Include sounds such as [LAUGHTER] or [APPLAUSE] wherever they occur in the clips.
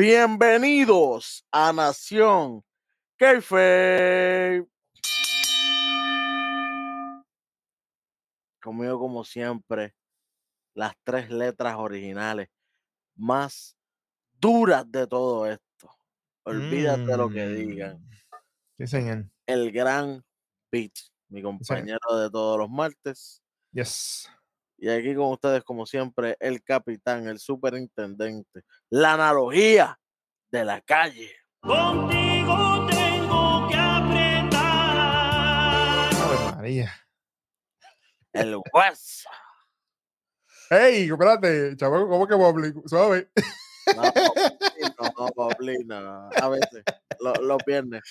Bienvenidos a Nación Keife. Conmigo, como siempre, las tres letras originales más duras de todo esto. Olvídate de lo que digan. Mm. Sí, señor. El gran Beat, mi compañero de todos los martes. Yes. Y aquí con ustedes, como siempre, el capitán, el superintendente, la analogía de la calle. Contigo tengo que apretar. Ave María. El hueso. ¡Ey! Espérate, chaval, ¿cómo que Bobli? Suave. No, no, Paulina, a veces, lo- los viernes.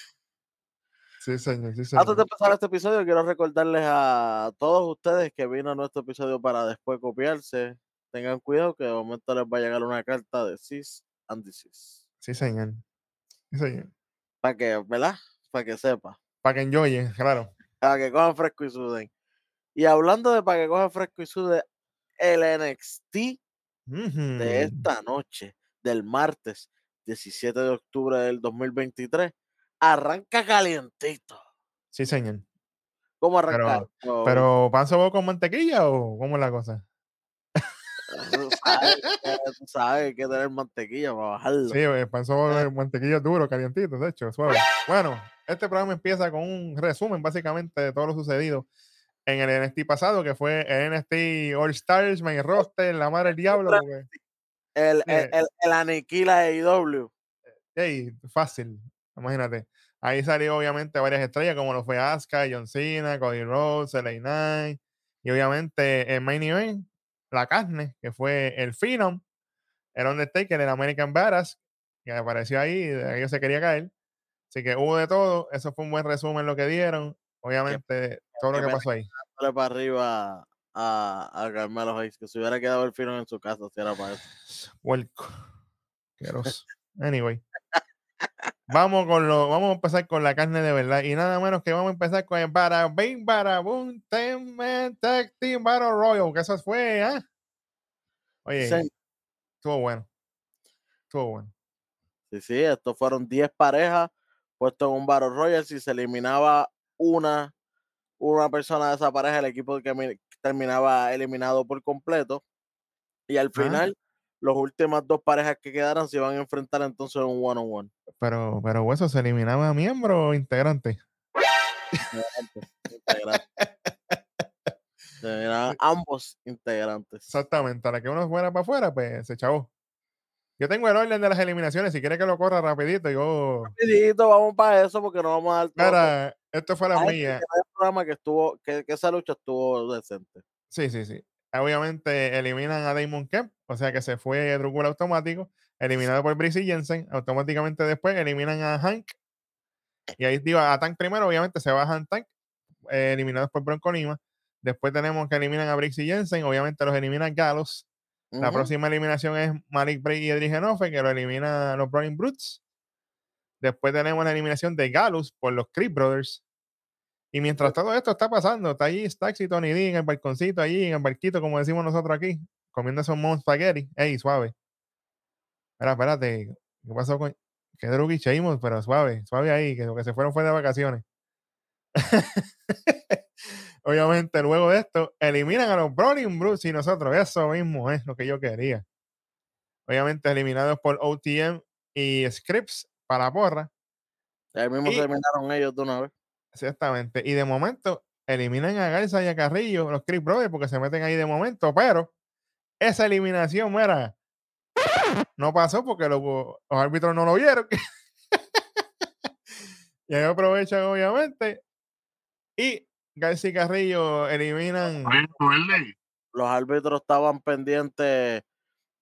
Sí, señor, sí, Antes señor. de empezar este episodio, quiero recordarles a todos ustedes que vino a nuestro episodio para después copiarse. Tengan cuidado que de momento les va a llegar una carta de cis and disease. Sí, señor. Sí, señor. Para que, ¿verdad? Para que sepa. Para que enjoyen, claro. Para que cojan fresco y suden. Y hablando de para que cojan fresco y suden, el NXT de Ujú. esta noche, del martes 17 de octubre del 2023, arranca calientito. Sí, señor. ¿Cómo arranca? Pero, pero ¿pan sabor con mantequilla o cómo es la cosa? Tú sabes, que- tú sabes, hay que tener mantequilla para bajarlo. Sí, el pan de [LAUGHS] mantequilla duro, calientito, de hecho, suave. Bueno, este programa empieza con un resumen básicamente de todo lo sucedido en el NXT pasado, que fue el NXT All Stars, Main Roster, la madre del [LAUGHS] diablo. porque, El, el, Sí. el, el aniquila de AEW. hey, fácil, imagínate. Ahí salió obviamente varias estrellas, como lo fue Asuka, John Cena, Cody Rhodes, LA Knight, y obviamente el main event, la carne, que fue el Phenom, el Undertaker, el American Badass, que apareció ahí, de ahí se quería caer. Así que hubo de todo, eso fue un buen resumen lo que dieron. Obviamente, todo lo que pasó ahí. Para arriba a, a Carmelo Hayes, que se hubiera quedado el fino en su casa si era para eso. Asqueroso. Anyway. Vamos con lo, vamos a empezar con la carne de verdad. Y nada menos que vamos a empezar con el Ten Man Tag Team Battle Royal. Que eso fue, ¿ah? Oye, Sí, estuvo bueno. Estuvo bueno. sí, sí, estos fueron 10 parejas puestos en un Battle Royale. Si se eliminaba una, una persona de esa pareja, el equipo que mi- terminaba eliminado por completo. Y al Ah. Las últimas dos parejas que quedaran se iban a enfrentar entonces en un one-on-one. Pero, pero eso se eliminaba a miembro o integrante. Integrantes. [LAUGHS] Se eliminaban ambos integrantes. Exactamente. A la que uno fuera para afuera, pues se chavó. Yo tengo el orden de las eliminaciones. Si quiere que lo corra rapidito, yo. Rapidito, vamos para eso porque no vamos a dar. Mira, esto fue la que mía. quedar el programa que estuvo, que, que esa lucha estuvo decente. Sí, sí, sí. Obviamente eliminan a Damon Kemp, o sea que se fue Drúcula automático, eliminado por Brice Jensen. Automáticamente después eliminan a Hank. Y ahí digo, a Tank primero, obviamente se bajan Tank, eh, eliminados por Bronco Lima. Después tenemos que eliminan a Brixie Jensen, obviamente los eliminan Gallows. La próxima eliminación es Malik Bray y Edric Genofe, que lo elimina los Browning Brutes. Después tenemos la eliminación de Gallows por los Creed Brothers. Y mientras todo esto está pasando, está allí Stax y Tony D en el balconcito, allí en el barquito, como decimos nosotros aquí, comiendo esos mon spaghetti. Ey, suave. Espera, espérate. ¿Qué pasó con.? Que Druggy Sheamus, pero suave, suave ahí, que lo que se fueron fue de vacaciones. [LAUGHS] Obviamente, luego de esto, eliminan a los Browning Brutes y nosotros. Eso mismo es lo que yo quería. Obviamente, eliminados por OTM y Scripps para la porra. Ahí mismo Y- se eliminaron ellos de una vez. Exactamente. Y de momento eliminan a Garza y a Carrillo, los Chris Brothers, porque se meten ahí de momento, pero esa eliminación, mira, no pasó porque los, los árbitros no lo vieron. [LAUGHS] y ahí aprovechan, obviamente. Y Garza y Carrillo eliminan. Los árbitros estaban pendientes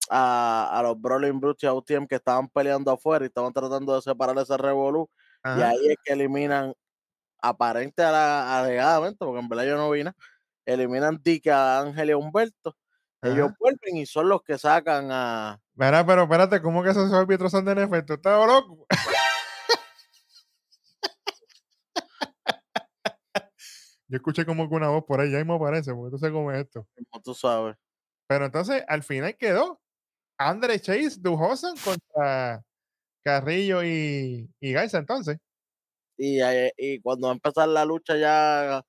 a, a los Brawling Brutes y a UTM que estaban peleando afuera y estaban tratando de separar ese revolú. Y ahí es que eliminan, aparente a la, alegadamente, porque en verdad yo no vi nada, eliminan Dick a Ángel y a Humberto. Ellos vuelven y son los que sacan a. Verá, pero espérate, ¿cómo que esos árbitros son de NFL? ¿Tú estás loco? Yo escuché como que una voz por ahí, ya mismo aparece, porque tú sabes cómo es esto. Como tú sabes. Pero entonces, al final quedó Andre Chase Dujosan contra Carrillo y, y Garza entonces. Y, eh, y cuando va a empezar la lucha ya,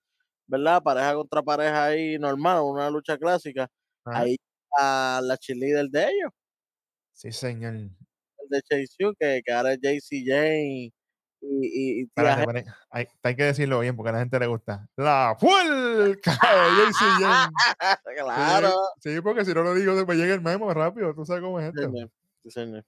¿verdad? Pareja contra pareja ahí normal, una lucha clásica, Ajá. ahí a la cheerleader de ellos, Sí, señor. el de Chase U, que, que ahora es JC Jane y, y, y. Hay, hay que decirlo bien porque a la gente le gusta. La [LAUGHS] puerca de JC Jane. Hen- claro. Sí, sí, porque si no lo digo, me llega el memo rápido. Tú sabes cómo es Sí, esto. señor. Sí, señor.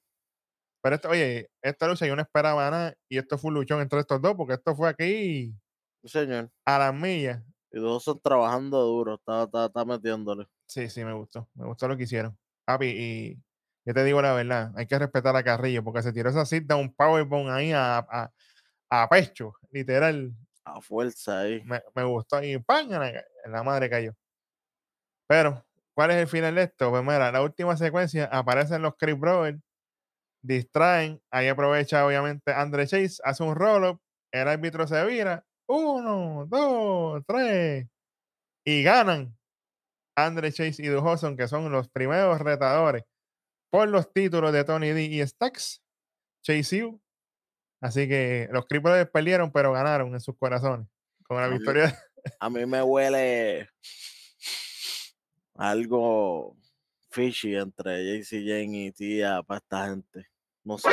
Pero esto, oye, esta lucha yo no esperaba nada y esto fue un luchón entre estos dos porque esto fue aquí Sí, señor. a las millas. Y dos son trabajando duro, está, está, está metiéndole. Sí, sí, me gustó. Me gustó lo que hicieron. Papi, y yo te digo la verdad, hay que respetar a Carrillo porque se tiró esa cita un powerbomb ahí a, a, a pecho, literal. A fuerza ahí. Me, me gustó y ¡pam! En la, la madre cayó. Pero, ¿cuál es el final de esto? Pues mira, la última secuencia aparecen los Chris Brothers, distraen, ahí aprovecha obviamente Andre Chase, hace un roll-up, el árbitro se vira, uno, dos, tres, y ganan Andre Chase y Dujoson, que son los primeros retadores por los títulos de Tony D y Stacks, Chase U. Así que los Brothers perdieron, pero ganaron en sus corazones con la victoria. A mí me huele algo fishy entre JC Jane y tía para esta gente. No sé.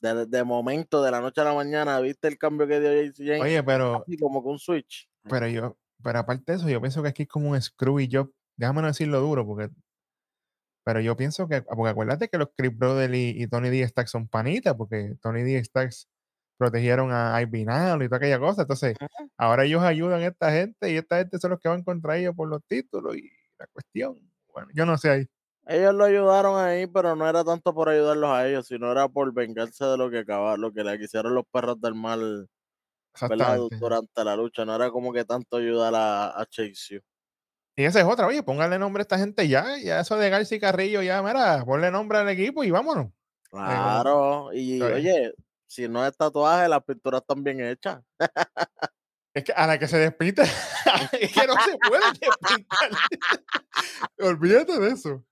De, de momento, de la noche a la mañana, ¿viste el cambio que dio JC Jane? Oye, pero Así como un switch. Pero yo, pero aparte de eso, yo pienso que aquí es como un Screwy Job. Déjame no decirlo duro, porque. Pero yo pienso que. Porque acuérdate que los Chris Brothers y, y Tony D. Stacks son panitas, porque Tony D. Stacks protegieron a Albinal y toda aquella cosa. Entonces, ahora ellos ayudan a esta gente y esta gente son los que van contra ellos por los títulos y la cuestión. Bueno, yo no sé ahí. Ellos lo ayudaron ahí, pero no era tanto por ayudarlos a ellos, sino era por vengarse de lo que acaba, lo que le quisieron los perros del mal. Durante la lucha. No era como que tanto ayudar a, a Chase. Y esa es otra, oye, póngale nombre a esta gente ya, ya eso de García Carrillo, ya, mira, ponle nombre al equipo y vámonos. Claro. Y oye, si no es tatuaje, las pinturas están bien hechas. [LAUGHS] Es que a la que se despinte, [LAUGHS] es que no se puede despintar. [LAUGHS] Olvídate de eso.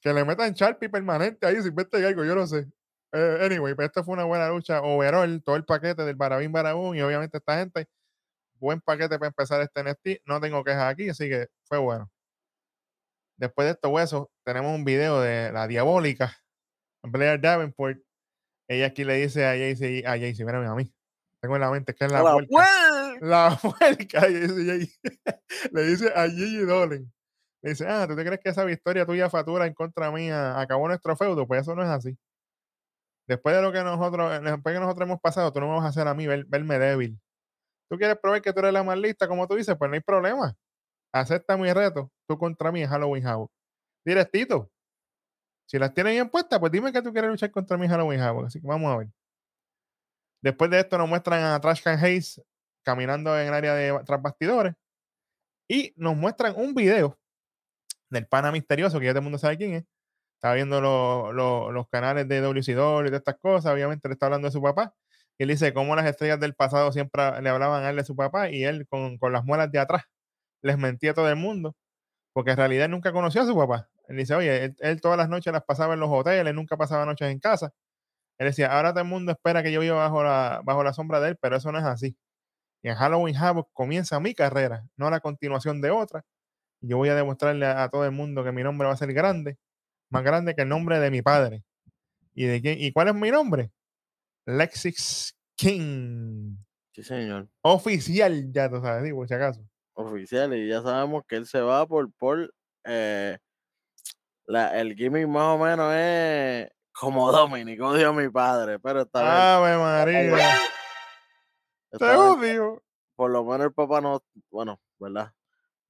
Que le metan Sharpie permanente ahí sin verte algo, yo no sé. Eh, anyway, pero esta fue una buena lucha. Overall, todo el paquete del Barabín Barabún y obviamente esta gente, buen paquete para empezar este NXT. No tengo quejas aquí, así que fue bueno. Después de estos huesos, tenemos un video de la diabólica Blair Davenport. Ella aquí le dice a Jaycee, a Jaycee, mírame a mí. Tengo en la mente que es la pues. La y dice Jay- le dice a Gigi Dolan. Dice, ah, ¿tú te crees que esa victoria tuya fatura en contra mía acabó nuestro feudo? Pues eso no es así. Después de lo que nosotros, eh, después que nosotros hemos pasado, tú no me vas a hacer a mí ver- verme débil. ¿Tú quieres probar que tú eres la más lista, como tú dices? Pues no hay problema. Acepta mi reto, tú contra mí en Halloween Havoc. Directito. Si las tienes bien puestas, pues dime que tú quieres luchar contra mí en Halloween Havoc. Así que vamos a ver. Después de esto nos muestran a Trash Can Hayes caminando en el área de tras bastidores y nos muestran un video del pana misterioso que ya todo el mundo sabe quién es. Estaba viendo lo- lo- los canales de WCW y de estas cosas. Obviamente le está hablando de su papá. Y él dice cómo las estrellas del pasado siempre le hablaban a él de su papá y él con, con las muelas de atrás les mentía a todo el mundo porque en realidad nunca conoció a su papá. Él dice, oye, él, él todas las noches las pasaba en los hoteles, nunca pasaba noches en casa. Él decía, ahora todo el mundo espera que yo viva bajo la, bajo la sombra de él, pero eso no es así. Y en Halloween Havoc comienza mi carrera, no la continuación de otra. Yo voy a demostrarle a, a todo el mundo que mi nombre va a ser grande, más grande que el nombre de mi padre. ¿Y de quién? ¿Y cuál es mi nombre? Lexix King. Sí, señor. Oficial, ya tú sabes, digo, si acaso. Oficial. Y ya sabemos que él se va por, por eh, la, el gimmick más o menos es como Dominic, odio a mi padre, pero esta vez, Ave María, esta te odio. por lo menos el papá no, bueno, ¿verdad?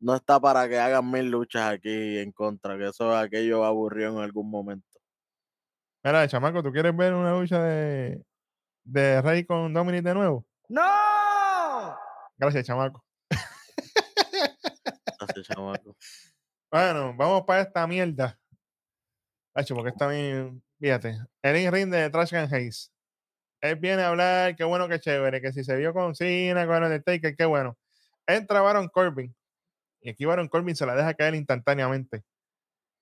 No está para que hagan mil luchas aquí en contra, que eso aquello aburrió en algún momento. Mira, chamaco, ¿tú quieres ver una lucha de, de Rey con Dominic de nuevo? ¡No! Gracias, chamaco. [LAUGHS] Así, chamaco. Bueno, vamos para esta mierda. Hacho, porque está bien. Fíjate, el ring de Trash Can Hayes. Él viene a hablar, qué bueno, qué chévere, que si se vio con Cena, con el Taker, qué bueno. Entra Baron Corbin. Y aquí Baron Corbin se la deja caer instantáneamente.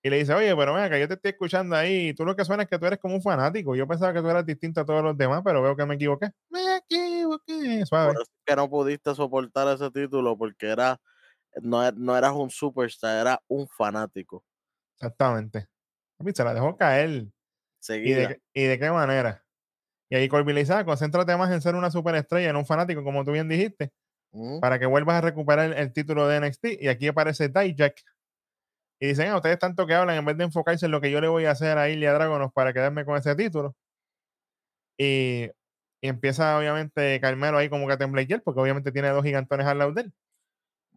Y le dice, oye, pero venga, que yo te estoy escuchando ahí. Y tú lo que suena es que tú eres como un fanático. Yo pensaba que tú eras distinto a todos los demás, pero veo que me equivoqué. Me equivoqué. Suave. Por eso es que no pudiste soportar ese título porque era no, no eras un superstar, era un fanático. Exactamente. Se la dejó caer. ¿Y Seguida. de, qué- ¿Y de qué manera? Y ahí Corbin le dice, ah, concéntrate más en ser una superestrella, en un fanático, como tú bien dijiste, Mm, para que vuelvas a recuperar el, título de NXT. Y aquí aparece Dijak. Y dicen, ah, ustedes tanto que hablan, en vez de enfocarse en lo que yo le voy a hacer a Ilya Dragonos para quedarme con ese título. Y, y empieza, obviamente, Carmelo ahí como que a temblequear, porque obviamente tiene dos gigantones al lado de él.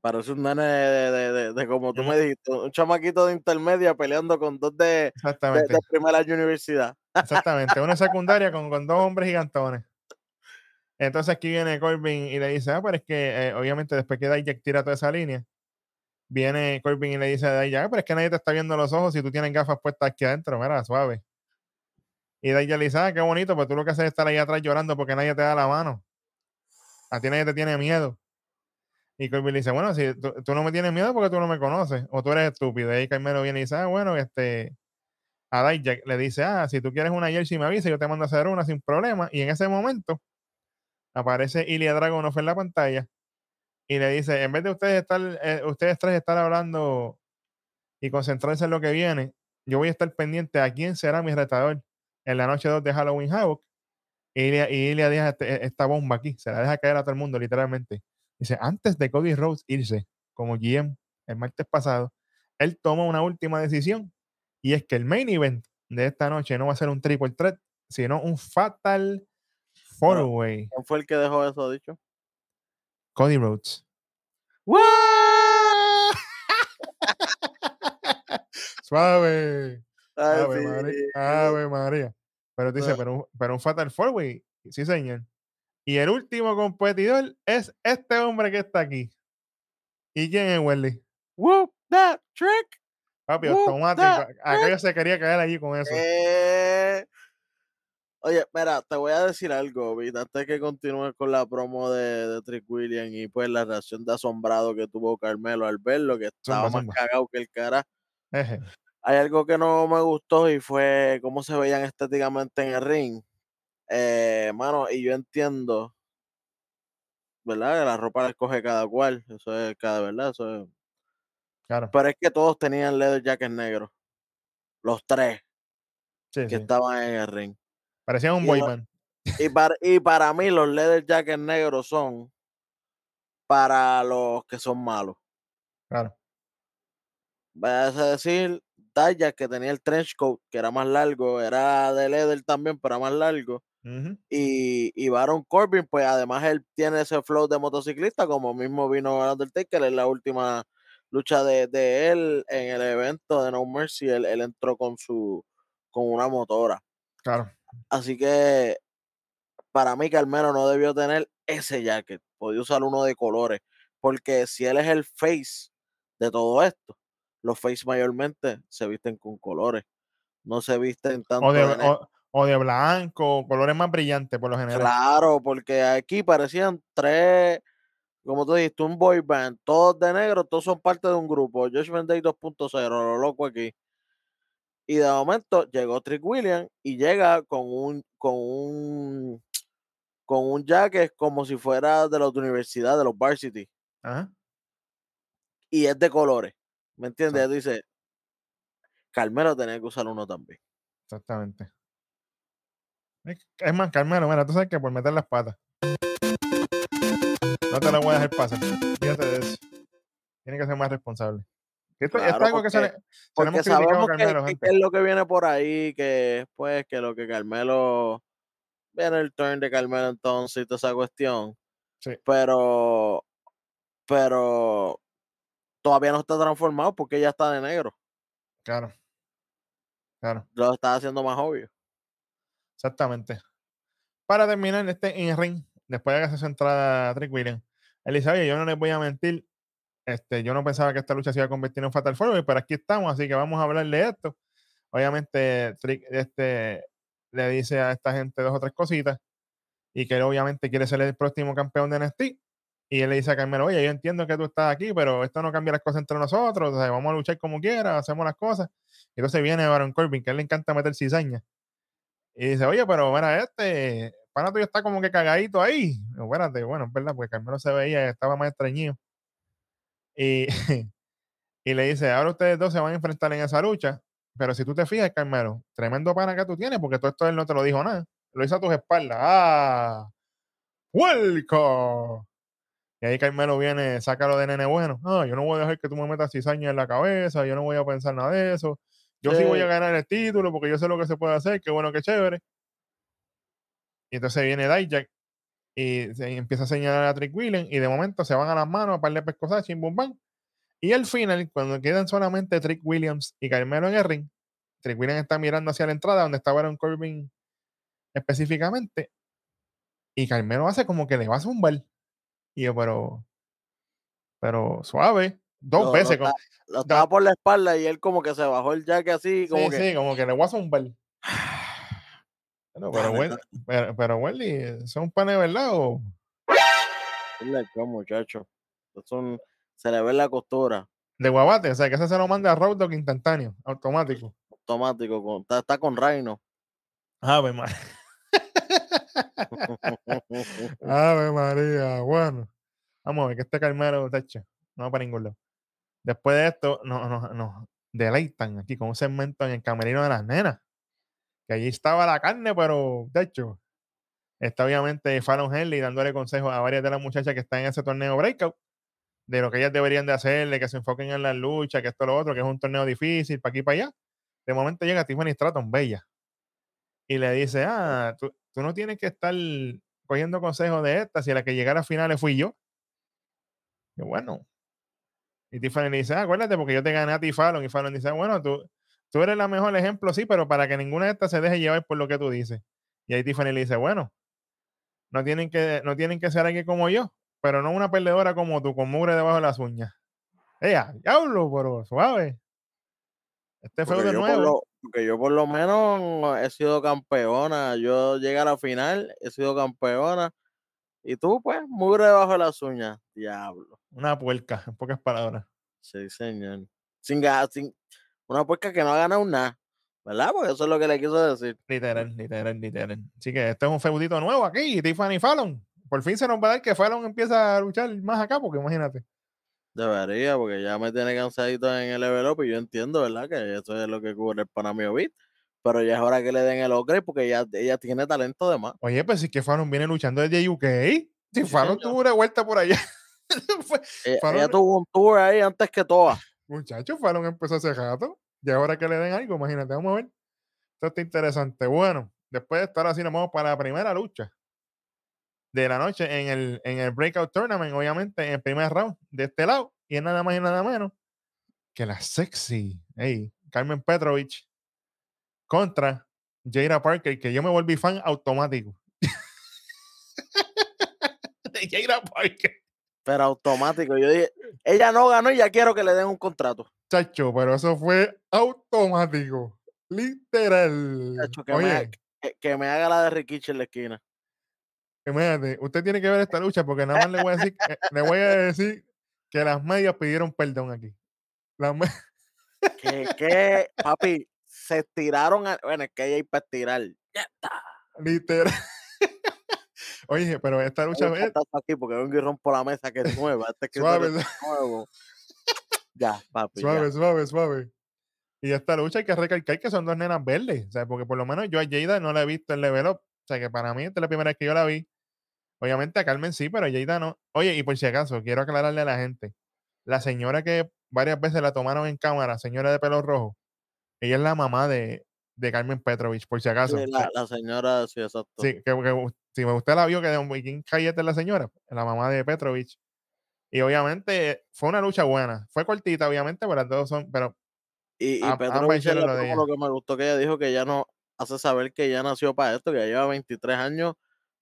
Parece un nene de, de, de- de como tú me dijiste, un chamaquito de intermedia peleando con dos de, Exactamente. de primera universidad. Exactamente, una secundaria con, con dos hombres gigantones. Entonces aquí viene Corbin y le dice, ah, pero es que eh, obviamente después que Dijak tira toda esa línea, viene Corbin y le dice a Dijak, ah, pero es que nadie te está viendo los ojos si tú tienes gafas puestas aquí adentro, mira, suave. Y Dijak le dice, ah, qué bonito, pues tú lo que haces es estar ahí atrás llorando porque nadie te da la mano. A ti nadie te tiene miedo. Y Corbin le dice, bueno, si tú, no me tienes miedo porque tú no me conoces, o tú eres estúpido. Y ahí Carmelo viene y dice, ah, bueno, este, a Dijak le dice, ah, si tú quieres una jersey me avisa, yo te mando a hacer una sin problema. Y en ese momento aparece Ilya Dragunov en la pantalla y le dice, en vez de ustedes estar, eh, ustedes tres estar hablando y concentrarse en lo que viene, yo voy a estar pendiente a quién será mi retador en la noche 2 de Halloween Havoc. Y Ilya, y Ilya deja este- esta bomba aquí, se la deja caer a todo el mundo, literalmente. Dice, antes de Cody Rhodes irse como GM el martes pasado, él toma una última decisión y es que el main event de esta noche no va a ser un triple threat, sino un fatal four way. ¿Quién fue el que dejó eso dicho? Cody Rhodes. [LAUGHS] Suave. Ay, Ave sí. María. Ave María. Pero dice, pero, un- pero un Fatal Four Way. Sí, señor. Y el último competidor es este hombre que está aquí. ¿Y quién es Welly? Whoop that trick. Papi, Whoop automático. Aquello se quería caer allí con eso. Eh, Oye, mira, te voy a decir algo, Vita, antes que continúe con la promo de, de Trick William y pues la reacción de asombrado que tuvo Carmelo al verlo, que estaba Zumba, más zumba. cagado que el cara. Eje. Hay algo que no me gustó y fue cómo se veían estéticamente en el ring. Eh, mano, y yo entiendo, ¿verdad? Que la ropa la escoge cada cual, eso es cada, ¿verdad? Eso es- Claro. Pero es que todos tenían leather jackets negros. Los tres Sí, que sí. estaban en el ring. Parecía un y boy lo- band. Y para, y para mí los leather jackets negros son para los que son malos. Claro. Vas a decir, Daya que tenía el trench coat, que era más largo, era de leather también, pero era más largo. Y, y Baron Corbin, pues además él tiene ese flow de motociclista, como mismo vino Undertaker en la última lucha de, de él en el evento de No Mercy, él, él entró con su con una motora. Claro. Así que para mí Carmelo no debió tener ese jacket, podía usar uno de colores, porque si él es el face de todo esto, los face mayormente se visten con colores, no se visten tanto O de, o, o de blanco, colores más brillantes por lo general. Claro, porque aquí parecían tres, como tú dijiste, un boy band, todos de negro, todos son parte de un grupo, Judgment Day 2.0, lo loco aquí. Y de momento llegó Trick William y llega con un, con un, con un jacket como si fuera de de universidad, de los varsity, Ajá. y es de colores. ¿Me entiendes? Exacto. Dice, Carmelo tenía que usar uno también. Exactamente. Es más, Carmelo, mira, tú sabes que por meter las patas. No te lo voy a dejar pasar. Fíjate de eso. Tiene que ser más responsable. Que Esto, esto es algo que se porque- le, se le Porque sabemos que, Carmelo, que- que es lo que viene por ahí, que pues que lo que Carmelo viene el turn de Carmelo entonces y toda esa cuestión. Sí. Pero, pero todavía no está transformado porque ya está de negro. Claro. Claro, Lo está haciendo más obvio. exactamente. Para terminar este in ring, después de que se entrada Trick dice, oye, yo no les voy a mentir, este, yo no pensaba que esta lucha se iba a convertir en un Fatal Four, pero aquí estamos, así que vamos a hablar de esto. Obviamente, Trick este, le dice a esta gente dos o tres cositas y que él obviamente quiere ser el próximo campeón de NXT. Y él le dice a Carmelo, oye, yo entiendo que tú estás aquí, pero esto no cambia las cosas entre nosotros, o sea, vamos a luchar como quiera, hacemos las cosas. Y entonces viene Baron Corbin, que a él le encanta meter cizaña. Y dice, oye, pero mira, este, pana tuyo está como que cagadito ahí. Y, espérate, bueno, es verdad, porque Carmelo se veía estaba más extrañido. Y, [LAUGHS] y le dice, ahora ustedes dos se van a enfrentar en esa lucha, pero si tú te fijas, Carmelo, tremendo pana que tú tienes, porque todo esto él no te lo dijo nada. Lo hizo a tus espaldas. ¡Ah! ¡Welcome! Y ahí Carmelo viene, sácalo de nene bueno. No, yo no voy a dejar que tú me metas cizaña en la cabeza, yo no voy a pensar nada de eso. Yo sí voy a ganar el título porque yo sé lo que se puede hacer, qué bueno, qué chévere. Y entonces viene Dijak y se empieza a señalar a Trick William y de momento se van a las manos a par de pescosas, chim bum bam. Y al final, cuando quedan solamente Trick Williams y Carmelo en el ring, Trick Williams está mirando hacia la entrada donde está Baron Corbin específicamente y Carmelo hace como que le va a zumbar. Y yo, pero, pero suave, dos lo veces. está- lo estaba por la espalda y él como que se bajó el jaque así, como sí, que. sí, como que le voy a zumbar. Bueno, pero, Wel- pero, pero Welly, ¿son panes de verdad o? Muchacho. Es un- se le ve la costura. De guabate, o sea, que ese se lo manda a Road instantáneo, automático. Automático. Con, está, está con Reino. Ave María. [LAUGHS] Ave María, bueno. Vamos a ver que este Carmelo, tacho, no va para ningún lado. Después de esto, nos, nos, nos deleitan aquí con un segmento en el camerino de las nenas. Que allí estaba la carne, pero, de hecho, está obviamente Fallon Henley dándole consejos a varias de las muchachas que están en ese torneo Breakout, de lo que ellas deberían de hacer, de que se enfoquen en la lucha, que esto lo otro, que es un torneo difícil, para aquí para allá. De momento llega Tiffany Stratton, bella, y le dice, ah, tú, tú no tienes que estar cogiendo consejos de esta, si la que llegara a finales fui yo. Y bueno. Y Tiffany le dice, ah, acuérdate, porque yo te gané a ti, Fallon. Y Fallon dice, "Ah, bueno, tú, tú eres la mejor ejemplo, sí, pero para que ninguna de estas se deje llevar por lo que tú dices. Y ahí Tiffany le dice, bueno, no tienen que, no tienen que ser alguien como yo, pero no una perdedora como tú, con mugre debajo de las uñas. Ella, diablo, pero suave. Este fue de nuevo. lo, porque yo por lo menos he sido campeona. Yo llegué a la final, he sido campeona. Y tú, pues, muy debajo de las uñas. Diablo. Una puerca, en pocas palabras. Sí, señor. Sin, ga- sin una puerca que no ha ganado nada. ¿Verdad? Porque eso es lo que le quiso decir. Literal, literal, literal. Así que este es un feudito nuevo aquí, Tiffany Fallon. Por fin se nos va a dar que Fallon empieza a luchar más acá, porque imagínate. Debería, porque ya me tiene cansadito en el level up y yo entiendo, ¿verdad? Que eso es lo que cubre el Panamio Beat. Pero ya es hora que le den el ocre porque ella, ella tiene talento de más. Oye, pues si que Fallon viene luchando desde UK. Si Fallon tuvo una vuelta por allá. [LAUGHS] Ella, Fallon- ella tuvo un tour ahí antes que todas. Muchacho, Fallon empezó hace rato. Y ahora que le den algo, imagínate, vamos a ver. Esto está interesante. Bueno, después de estar así, nos vamos para la primera lucha de la noche en el, en el Breakout Tournament, obviamente, en el primer round de este lado. Y es nada más y nada menos que la sexy, hey, Carmen Petrovich contra Jada Parker, que yo me volví fan automático. [LAUGHS] de Jada Parker. Pero automático. Yo dije, ella no ganó y ya quiero que le den un contrato. Chacho, pero eso fue automático. Literal. Chacho, que, me, ha- que, que me haga la de Rikichi en la esquina. imagínate, usted tiene que ver esta lucha porque nada más le voy a decir, eh, le voy a decir que las medias pidieron perdón aquí. Las Que, [LAUGHS] que, papi, se estiraron. a- bueno, es que ella hay para estirar. Ya está. literal. [LAUGHS] Oye, pero esta lucha es aquí porque vengo y rompo la mesa que es nueva. Este que suave, es nuevo. Ya, [LAUGHS] papi. ya. suave, suave, suave. Y esta lucha hay que recalcar que son dos nenas verdes, o sea, porque por lo menos yo a Jada no la he visto en Level Up, o sea, que para mí esta es la primera vez que yo la vi. Obviamente a Carmen sí, pero a Jada no. Oye, y por si acaso, quiero aclararle a la gente, la señora que varias veces la tomaron en cámara, señora de pelo rojo, ella es la mamá de, de Carmen Petrovich, por si acaso. Sí, la, la señora, sí, exacto. Sí, que, que si usted la vio, que de un Viking Cayette es la señora, la mamá de Petrovich. Y obviamente fue una lucha buena. Fue cortita, obviamente, pero las dos son. Pero Y, y Am- Petrovich la- lo de lo que me gustó que ella dijo que ella no hace saber que ella nació para esto, que ella lleva 23 años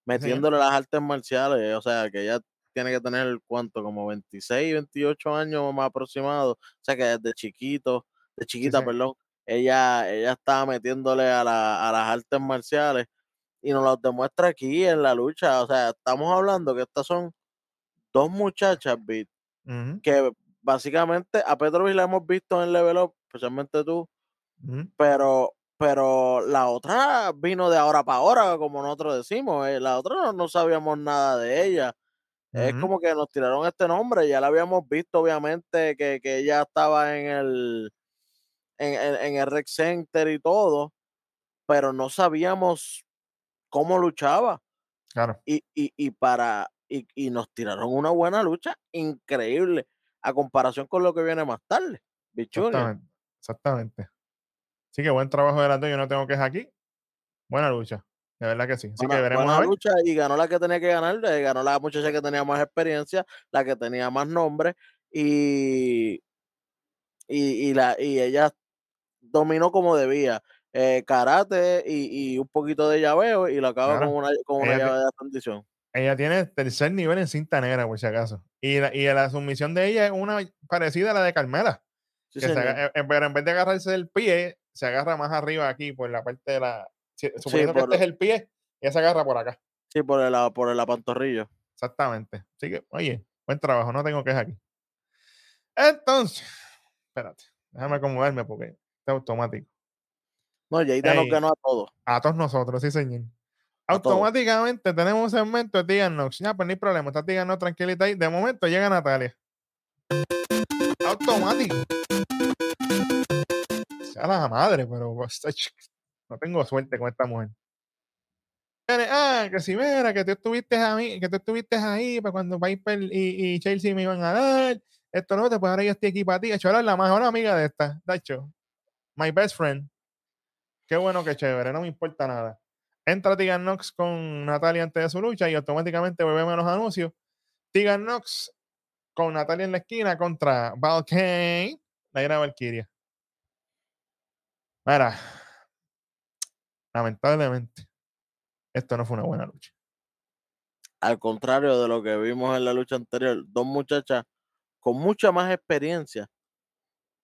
metiéndole las artes marciales, o sea, que ella tiene que tener cuánto, como 26, 28 años más aproximado, o sea, que desde chiquito, de chiquita, sí. perdón, ella, ella estaba metiéndole a, la- a las artes marciales y nos lo demuestra aquí en la lucha, o sea, estamos hablando que estas son dos muchachas, Bit, que básicamente a Petrovic la hemos visto en Level Up, especialmente tú, pero pero la otra vino de ahora para ahora, como nosotros decimos, eh, la otra no, no sabíamos nada de ella. Es como que nos tiraron este nombre, ya la habíamos visto, obviamente, que, que ella estaba en el en, en- en el Rec Center y todo, pero no sabíamos cómo luchaba. Claro, Y, y, y para y, y nos tiraron una buena lucha increíble a comparación con lo que viene más tarde. Exactamente. Exactamente. Así que buen trabajo de las dos, yo no tengo quejas aquí. Buena lucha, de verdad que sí. Así que Buena, veremos buena a ver. lucha y ganó la que tenía que ganar, ganó la muchacha que tenía más experiencia, la que tenía más nombre y, y, y la, y ella dominó como debía. Eh, karate y, y un poquito de llaveo y lo acaba Claro. con una, con una llave de rendición. Ella tiene tercer nivel en cinta negra, por si acaso. Y la, y la sumisión de ella es una parecida a la de Carmela. Sí, que aga- eh, pero en vez de agarrarse del pie, se agarra más arriba aquí, por la parte de la. si- Suponiendo que por- este es el pie, ella se agarra por acá. Sí, por el, por el pantorrillo. Exactamente. Así que, oye, buen trabajo, no tengo quejas aquí. Entonces, espérate, déjame acomodarme porque está automático. No, Jada nos Ey. ganó a todos. A todos nosotros, sí, señor. A todos. Automáticamente tenemos un segmento de Tegan Nox. Ya, pues no hay problema. Está Tegan Nox tranquilita ahí. De momento llega Natalia. Automático. Sea la madre, pero pues, no tengo suerte con esta mujer. Ah, que si mira, que tú estuviste ahí, que tú estuviste ahí para cuando Piper y, y Chelsea me iban a dar. Esto no, pues ahora yo estoy aquí para ti. Hecho, ahora es la mejor amiga de esta. De hecho, my best friend. Qué bueno, qué chévere, no me importa nada. Entra Tegan Nox con Natalia antes de su lucha y automáticamente volvemos a los anuncios. Tegan Nox con Natalia en la esquina contra Val Kane, la era Valkyria. Mira, lamentablemente, esto no fue una buena lucha. Al contrario de lo que vimos en la lucha anterior, dos muchachas con mucha más experiencia.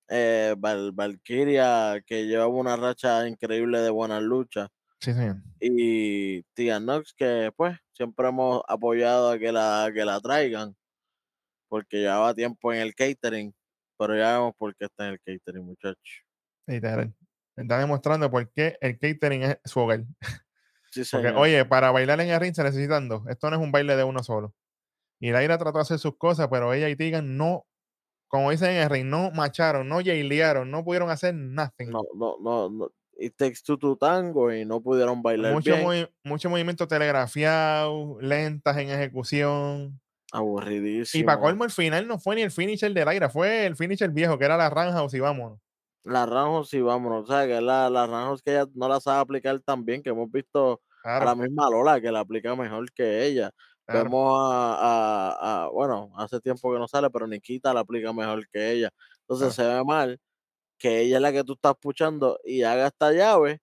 Eh, Val- Valkyria, que llevaba una racha increíble de buenas luchas. Sí, señor. Y Tia Nox, que pues siempre hemos apoyado a que la, que la traigan. Porque llevaba tiempo en el catering. Pero ya vemos por qué está en el catering, muchachos. Literal. Está demostrando por qué el catering es su hogar. [LAUGHS] Sí, Porque, oye, para bailar en el ring se necesitan dos. Esto no es un baile de uno solo. Y Laira trató de hacer sus cosas, pero ella y Tegan no, como dicen en el ring, no macharon, no jailearon, no pudieron hacer nothing. no, no, no, no. It takes two to tango y no pudieron bailar mucho, bien. movi- mucho movimiento telegrafiado, lentas en ejecución. Aburridísimo. Y para colmo, el final no fue ni el finisher de Laira, fue el finisher viejo, que era la Roundhouse y vámonos. La Ranjos, sí, vámonos. O sea, que la, la Ranjos que ella no la sabe aplicar tan bien, que hemos visto a la Claro, misma Lola que la aplica mejor que ella. Claro. Vemos a, a- a- bueno, hace tiempo que no sale, pero Nikita la aplica mejor que ella. Entonces se ve mal que ella es la que tú estás puchando y haga esta llave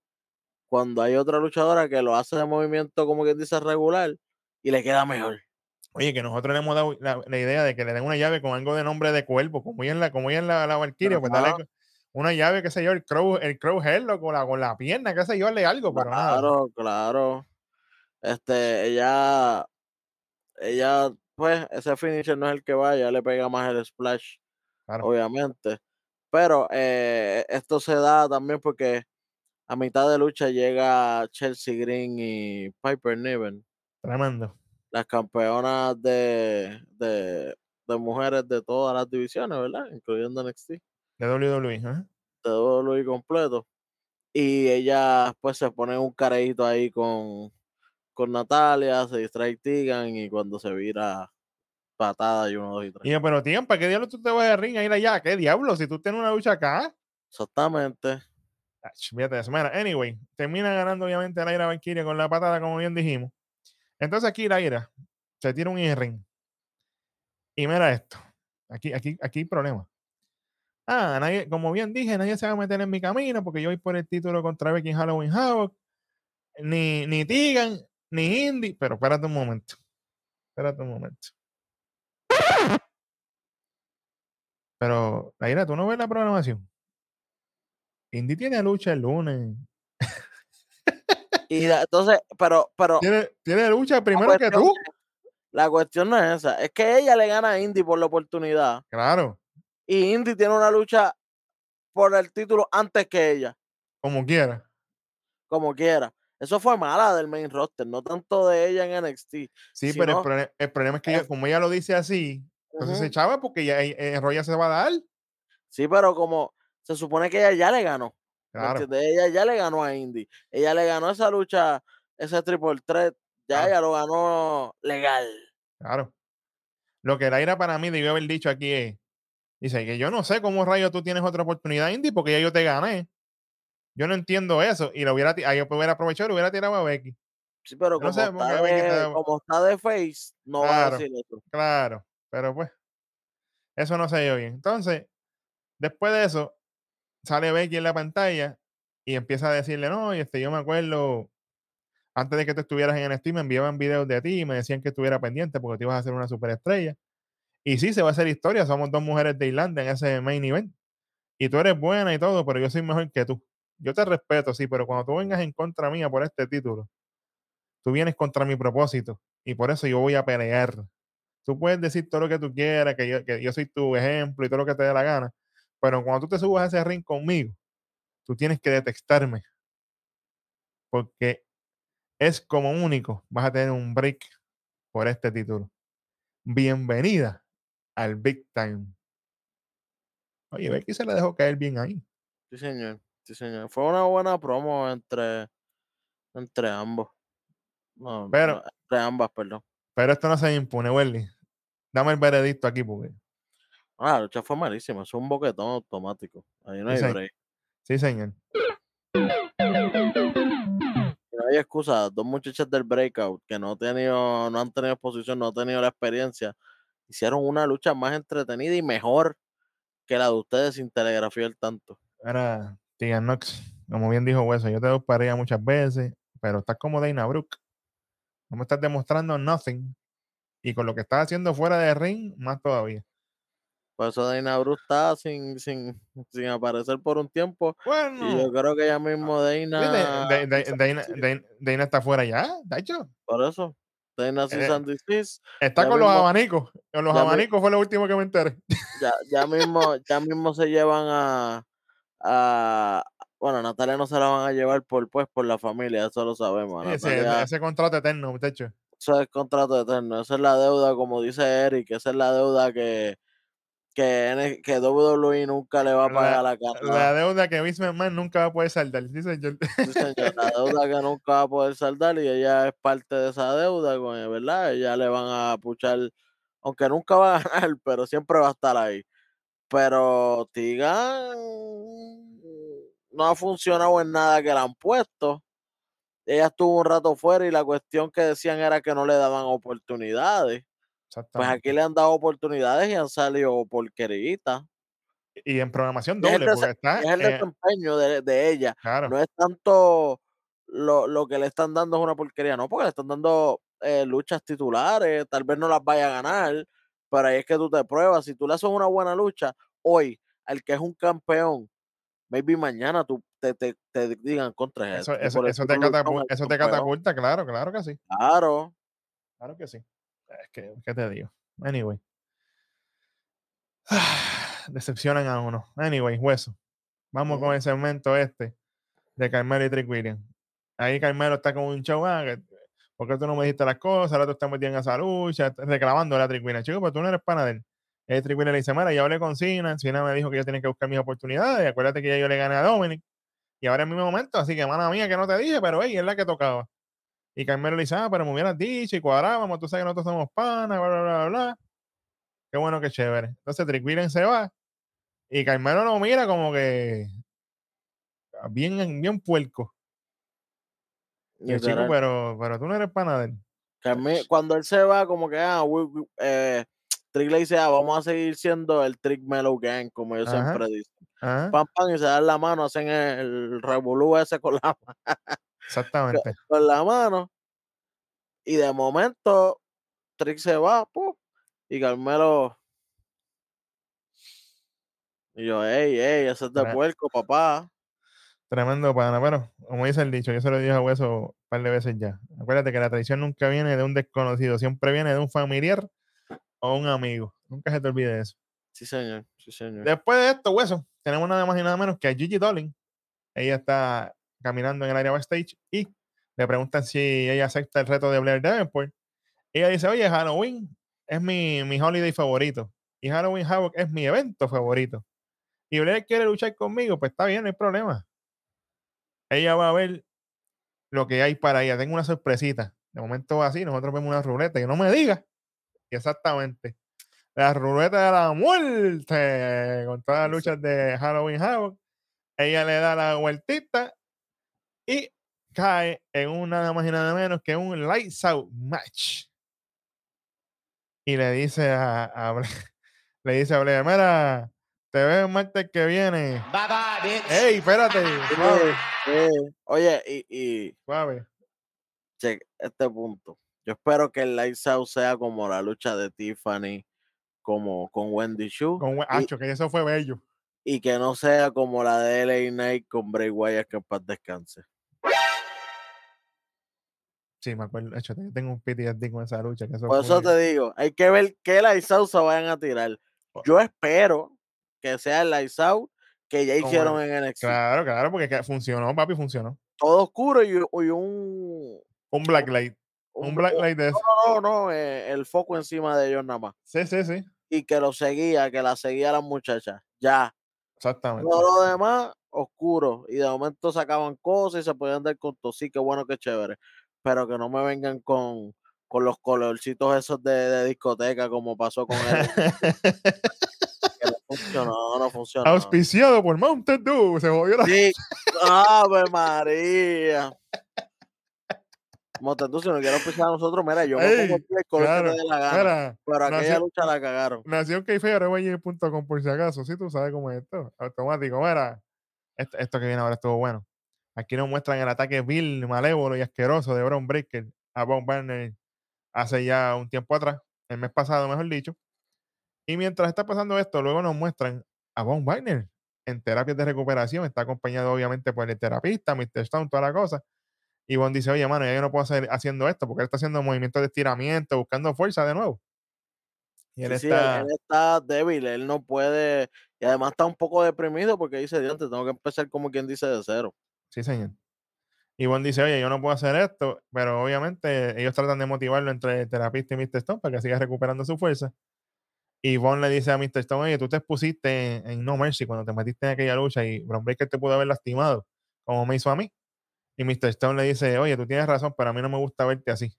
cuando hay otra luchadora que lo hace de movimiento, como quien dice, regular y le queda mejor. Oye, que nosotros le hemos dado la, la idea de que le den una llave con algo de nombre de cuerpo, como ella en la, como ella en la, la Valkyria, pues dale una llave, qué sé yo, el crow, el crow con la, con la pierna, qué sé yo, hazle algo, pero nada. Claro, claro. Este, ella, ella, pues, ese finisher no es el que va, ella le pega más el splash, Claro. obviamente. Pero eh, esto se da también porque a mitad de lucha llega Chelsea Green y Piper Niven, Tremendo. las campeonas de, de, de mujeres de todas las divisiones, ¿verdad? Incluyendo NXT, De WWE. ¿eh? de WWE completo. Y ella, pues, se pone un careíto ahí con, con Natalia, se distrae Tegan y cuando se vira patada y uno, dos y tres. Y yo, pero ¿para qué diablo tú te vas a ring a ir allá? ¿Qué diablo? Si tú tienes una lucha acá. Exactamente. Fíjate de. Mira, anyway, termina ganando obviamente la ira Valkyria con la patada, como bien dijimos. Entonces aquí la ira se tira un in-ring. Y mira esto. Aquí, aquí, aquí hay problema. Ah, nadie, como bien dije, nadie se va a meter en mi camino porque yo voy por el título contra Becky en Halloween Havoc. Ni, ni Tigan, ni Indy. Pero espérate un momento. Espérate un momento. Pero, Laira, ¿tú no ves la programación? Indy tiene lucha el lunes. Y la- entonces, pero, pero Tiene, tiene lucha primero que tú. La cuestión no es esa, es que ella le gana a Indy por la oportunidad Claro, y Indy tiene una lucha por el título antes que ella, como quiera. como quiera. Eso fue mala del main roster, no tanto de ella en NXT. Sí, pero el, el problema es que ella- es- como ella lo dice así, entonces Ujú. se echaba porque ya eh, eh, Roya se va a dar. Sí, pero como se supone que ella ya le ganó. ¿me Claro? Ella ya le ganó a Indy. Ella le ganó esa lucha, ese triple threat. Ya Claro. ella lo ganó legal. claro. Lo que Laira para mí debió haber dicho aquí es, dice que yo no sé cómo rayo tú tienes otra oportunidad, Indy, porque ya yo te gané. Yo no entiendo eso. Y lo hubiera, ahí yo hubiera aprovechado y lo hubiera tirado a Becky. Sí, pero Yo no como, sé, está de, está- como está de face, no va a Claro. decir eso. Claro, pero pues, eso no se dio bien. Entonces, después de eso, sale Becky en la pantalla y empieza a decirle, no, y este, yo me acuerdo, antes de que tú estuvieras en NXT, me enviaban videos de ti y me decían que estuviera pendiente porque te ibas a hacer una superestrella. Y sí, se va a hacer historia, somos dos mujeres de Irlanda en ese main event. Y tú eres buena y todo, pero yo soy mejor que tú. Yo te respeto, sí, pero cuando tú vengas en contra mía por este título, tú vienes contra mi propósito y por eso yo voy a pelear. Tú puedes decir todo lo que tú quieras, que yo, que yo soy tu ejemplo y todo lo que te dé la gana, pero cuando tú te subas a ese ring conmigo, tú tienes que detectarme porque es como único, vas a tener un break por este título. Bienvenida al Big Time. Oye, Becky se le dejó caer bien ahí. Sí, señor. Sí, señor. Fue una buena promo entre, entre ambos. No, Pero- no, entre ambas, perdón. Pero esto no se impune, Welly. Dame el veredicto aquí porque. Ah, la lucha fue malísima. Es un boquetón automático. Ahí no hay Sí, break. Sí, señor. No hay excusa. Dos muchachas del breakout que no, han tenido, no han tenido exposición, no han tenido la experiencia, hicieron una lucha más entretenida y mejor que la de ustedes sin telegrafía el tanto. Ahora, Tegan Knox, como bien dijo Hueso, yo te doy muchas veces, pero estás como Dana Brooke. No me estás demostrando nothing. Y con lo que estás haciendo fuera de ring, más todavía. Por eso Dana Brooke está sin, sin, sin aparecer por un tiempo. Y yo Bueno, creo que ya mismo sí, Dana. de- de- de- Cease and Dana, desist. Dana- Dana está fuera ya, de hecho. Por eso. Dana Eh, desist. Está con los mismo- abanicos. Con los mi- abanicos fue lo último que me enteré. Ya, ya mismo, ya mismo se llevan a, a bueno, Natalia no se la van a llevar por pues por la familia, eso lo sabemos. Sí, ese, Natalia, ese contrato eterno, muchacho. eso es contrato eterno, esa es la deuda, como dice Eric, esa es la deuda que, que, que WWE nunca le va a La- pagar a La Canadá. deuda que Vince McMahon nunca va a poder saldar. Sí, señor. Sí, señor, la deuda que nunca va a poder saldar y ella es parte de esa deuda, ¿verdad? Ella le van a puchar, aunque nunca va a ganar, pero siempre va a estar ahí. Pero Tigan no ha funcionado en nada que la han puesto. Ella estuvo un rato fuera y la cuestión que decían era que no le daban oportunidades. Pues aquí le han dado oportunidades y han salido porqueritas. Y en programación es doble, dese- porque está. es el eh, desempeño de, de ella. claro. No es tanto lo, lo que le están dando es una porquería, no, porque le están dando eh, luchas titulares, tal vez no las vaya a ganar, pero ahí es que tú te pruebas. Si tú le haces una buena lucha hoy al que es un campeón, maybe mañana tú te, te, te digan contra Eso, este eso, eso hizo te un luchón catapu- al eso te campeón". catapulta, claro, claro que sí. Claro. Claro que sí. Es que, ¿qué te digo? Anyway. [SIGHS] Decepcionan a uno. Anyway, hueso. Vamos con el segmento este de Carmelo y Trick Williams. Ahí Carmelo está con un show. Ah, que- ¿Por qué tú no me dijiste las cosas? Ahora tú estás metido en esa lucha, reclamando a la Trick Williams. Chico, pero tú no eres pana de él. El le dice, mira, yo hablé con Cena. Cena me dijo que yo tenía que buscar mis oportunidades. Acuérdate que ya yo le gané a Dominic. Y ahora es mi momento. Así que, mala mía, que no te dije, pero hey, es la que tocaba. Y Carmelo le dice, ah, pero me hubieras dicho y cuadrábamos, tú sabes que nosotros somos panas, bla, bla, bla, bla. Qué bueno, qué chévere. Entonces Trick Williams se va y Carmelo lo mira como que bien, bien puerco. Y el chico, pero, pero tú no eres pana de él. Cuando él se va, como que, ah, we- we- eh, Trick le dice, ah, vamos a seguir siendo el Trick Mellow Gang, como ellos Ajá. siempre dicen. Ajá, Pam, pam, y se dan la mano, hacen el, el revolú ese con la, [LAUGHS] exactamente. con la mano. Y de momento, Trick se va, ¡pum! y Carmelo. Y yo, ey, ey, ese es de puerco, papá. Tremendo pana, pero como dice el dicho, yo se lo dije a Hueso un par de veces ya. Acuérdate que la traición nunca viene de un desconocido, siempre viene de un familiar o un amigo. Nunca se te olvide eso. Sí, señor. Sí, señor. Después de esto, Hueso, tenemos nada más y nada menos que a Gigi Dolin. Ella está caminando en el área backstage y le preguntan si ella acepta el reto de Blair Davenport. Ella dice, oye, Halloween es mi, mi holiday favorito y Halloween Havoc es mi evento favorito. Y Blair quiere luchar conmigo, pues está bien, no hay problema. Ella va a ver lo que hay para ella. Tengo una sorpresita. De momento va así, nosotros vemos una ruleta y no me diga. Exactamente. La ruleta de la muerte con todas las luchas de Halloween Havoc. Ella le da la vueltita y cae en una nada más y nada menos que un Lights Out match. Y le dice a, a [LAUGHS] le dice a mira, te veo el martes que viene. Bye bye, bitch. ¡Ey, espérate! Sí. Oye, y, y suave. che, este punto. Yo espero que el Lights Out sea como la lucha de Tiffany, como con Wendy Shu, Con Acho, que eso fue bello. y que no sea como la de LA Knight con Bray Wyatt, que en paz descanse. Sí, me acuerdo. Yo tengo un PTSD con esa lucha. Que eso Por eso te digo, hay que ver qué Lights Out se vayan a tirar. Yo espero que sea el Lights Out que ya Como hicieron en NXT. Claro, claro, porque que funcionó, papi, funcionó. Todo oscuro y, y un, Un Blacklight. Un Blacklight de eso. No, no, no, eh, el foco encima de ellos nada más. Sí, sí, sí. Y que lo seguía, que la seguía la muchacha. Ya. Exactamente. Todo lo demás, oscuro. Y de momento sacaban cosas y se podían dar con todo. Sí, qué bueno, qué chévere. Pero que no me vengan con, con los colorcitos esos de, de discoteca como pasó con él. [LAUGHS] funcionó, no funcionó. Auspiciado por Mountain Dew. Se jodió la. Sí. [LAUGHS] ¡Ave María! Montendú, si no quiero pisar a nosotros, mira, yo me Ey, pongo el color claro, que me dé la gana. Pero aquella lucha la cagaron. nació en por si acaso. Sí, tú sabes cómo es esto. Automático. Mira, esto, esto que viene ahora estuvo bueno. Aquí nos muestran el ataque vil, malévolo y asqueroso de Braun Breaker a Von Barner hace ya un tiempo atrás, el mes pasado, mejor dicho. Y mientras está pasando esto, luego nos muestran a Von Wagner en terapias de recuperación. Está acompañado, obviamente, por el terapista, Mr. Stone, toda la cosa. Y Von dice: Oye, mano, ya yo no puedo seguir haciendo esto porque él está haciendo movimientos de estiramiento, buscando fuerza de nuevo. Y él Sí, sí, él- está. él, está débil, él no puede, y además está un poco deprimido porque dice, diante, tengo que empezar como quien dice de cero. Sí, señor. Y Von dice, oye, yo no puedo hacer esto, pero obviamente ellos tratan de motivarlo entre el terapista y Mr. Stone para que siga recuperando su fuerza. Y Von le dice a Mr. Stone, oye, tú te expusiste en, No Mercy cuando te metiste en aquella lucha y Bron Breaker te pudo haber lastimado, como me hizo a mí. Y Mr. Stone le dice, oye, tú tienes razón, pero a mí no me gusta verte así.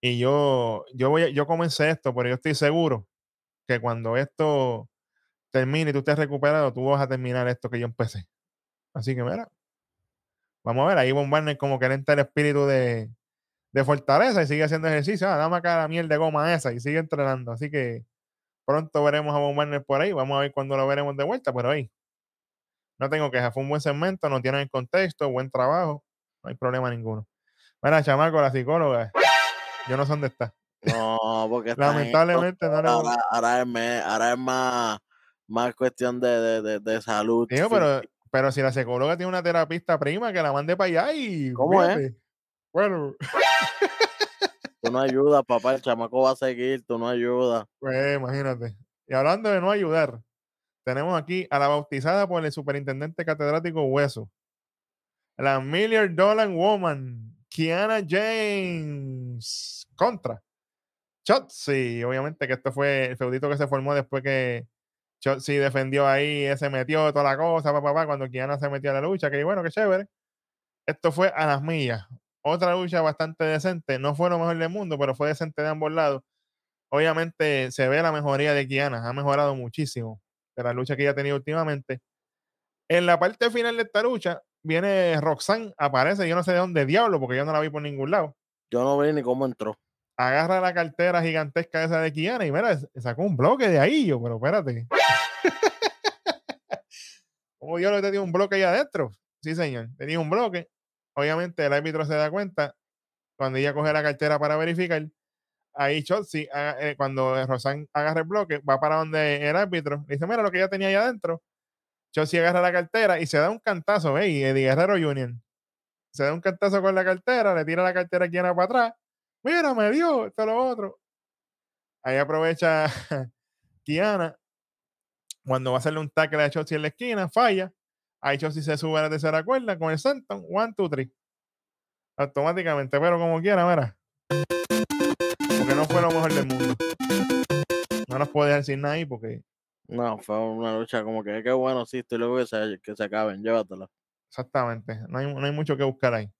Y yo, yo, voy a- yo comencé esto, pero yo estoy seguro que cuando esto termine y tú estés recuperado, tú vas a terminar esto que yo empecé. Así que mira, Vamos a ver, ahí Von Barner como que entra el espíritu de, de fortaleza y sigue haciendo ejercicio. Ah, dame acá la miel de goma esa y sigue entrenando. Así que pronto veremos a Von Barner por ahí. Vamos a ver cuándo lo veremos de vuelta, pero ahí. No tengo quejas, fue un buen segmento, no tienen el contexto, buen trabajo, no hay problema ninguno. Mira, chamaco, la psicóloga, yo no sé dónde está. No, porque [LAUGHS] Lamentablemente no le ahora, ahora es, me- ahora es más, más cuestión de, de, de, de salud. Digo, pero, pero si la psicóloga tiene una terapista prima, que la mande para allá y. ¿Cómo es? Bueno, Tú no ayudas, papá, el chamaco va a seguir, tú no ayudas. Pues imagínate. Y hablando de no ayudar, tenemos aquí a la bautizada por el superintendente catedrático Hueso, la Million Dollar Woman, Kiana James, contra Chotzi. Obviamente que esto fue el feudito que se formó después que Chotzi defendió ahí, se metió toda la cosa, papá, papá, cuando Kiana se metió a la lucha, que bueno, que chévere. Esto fue a las millas. Otra lucha bastante decente. No fue lo mejor del mundo, pero fue decente de ambos lados obviamente se ve la mejoría de Kiana, ha mejorado muchísimo de la lucha que ella ha tenido últimamente. En la parte final de esta lucha, viene Roxanne, aparece, yo no sé de dónde diablo, porque yo no la vi por ningún lado. Yo no vi ni cómo entró. Agarra la cartera gigantesca esa de Kiana y mira, sacó un bloque de ahí, yo, pero espérate. [LAUGHS] ¿Cómo diablo te dio un bloque ahí adentro? Sí, señor, tenía un bloque. Obviamente el árbitro se da cuenta cuando ella coge la cartera para verificar ahí Chotzi, haga- eh, cuando Rosan agarra el bloque, va para donde el árbitro, le dice, mira lo que ella tenía ahí adentro. Chelsea agarra la cartera y se da un cantazo, ¿eh? Y Eddie Guerrero Jr. Se da un cantazo con la cartera, le tira la cartera a Kiana para atrás. Mira, me dio, esto lo otro. Ahí aprovecha [LAUGHS] Kiana. Cuando va a hacerle un tackle a Chelsea en la esquina, falla. Ahí Chelsea se sube a la tercera cuerda con el Santon. One, two, three. Automáticamente, pero como quiera, mira. Porque no fue lo mejor del mundo. No nos puede decir nada ahí porque No, fue una lucha como que qué bueno, sí, estoy luego que se, que se acaben, llévatela. Exactamente. No hay, no hay mucho que buscar ahí.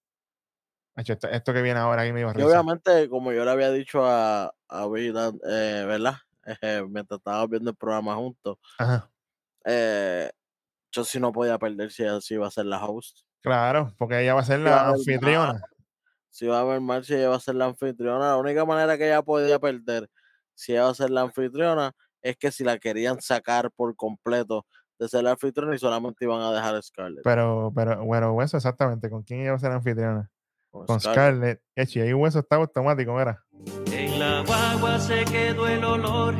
Esto, esto que viene ahora aquí me dio Y risa. obviamente, como yo le había dicho a, a Vida, eh, ¿verdad? Eh, [LAUGHS] mientras estábamos viendo el programa juntos, Ajá. eh, yo sí no podía perder si ella sí iba a ser la host. Claro, porque ella va a ser Sí, va a la anfitriona. Si va a haber mal, si ella va a ser la anfitriona, la única manera que ella podía perder si ella va a ser la anfitriona es que si la querían sacar por completo de ser la anfitriona y solamente iban a dejar a Scarlett. Pero, pero, bueno, Hueso, exactamente. ¿Con quién ella va a ser anfitriona? con Con Scarlett. Scarlett. Echi, ahí Hueso está automático, mira. En la guagua se quedó el olor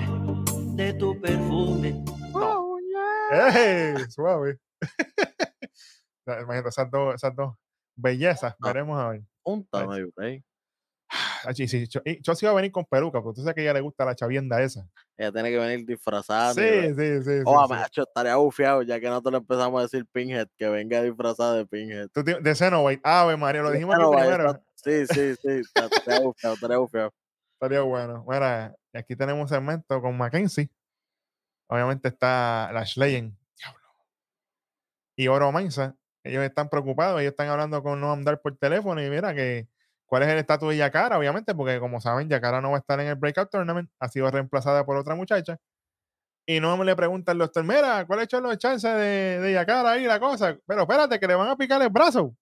¡Ey! Suave. [LAUGHS] Imagínate esas dos, esas dos bellezas. No. Veremos a ver. Punta, no hay. Achi, sí, Chelsea va a venir con peluca, porque tú sabes que a ella le gusta la chavienda esa. Ella tiene que venir disfrazada. Sí, sí, sí. sí, Oh, sí. macho, estaría bufiado ya que nosotros le empezamos a decir Pinhead, que venga disfrazada de Pinhead. Tú de Xenobite. Ave María, lo dijimos aquí primero. está- Sí, sí, sí, está- estaría bufiado, estaría bufiado. Estaría bueno. Mira, aquí tenemos un segmento con Mackenzie. Obviamente está Lash Legend. Diablo. Y Oro Mensa. Ellos están preocupados. Ellos están hablando con Noam Dar por teléfono. Y mira que cuál es el estatus de Yakara, obviamente, porque como saben, Yakara no va a estar en el Breakout Tournament. Ha sido reemplazada por otra muchacha. Y Noam le pregunta al doctor, mira, ¿cuáles son los chances de, de Yakara ahí la cosa? Pero espérate, que le van a picar el brazo.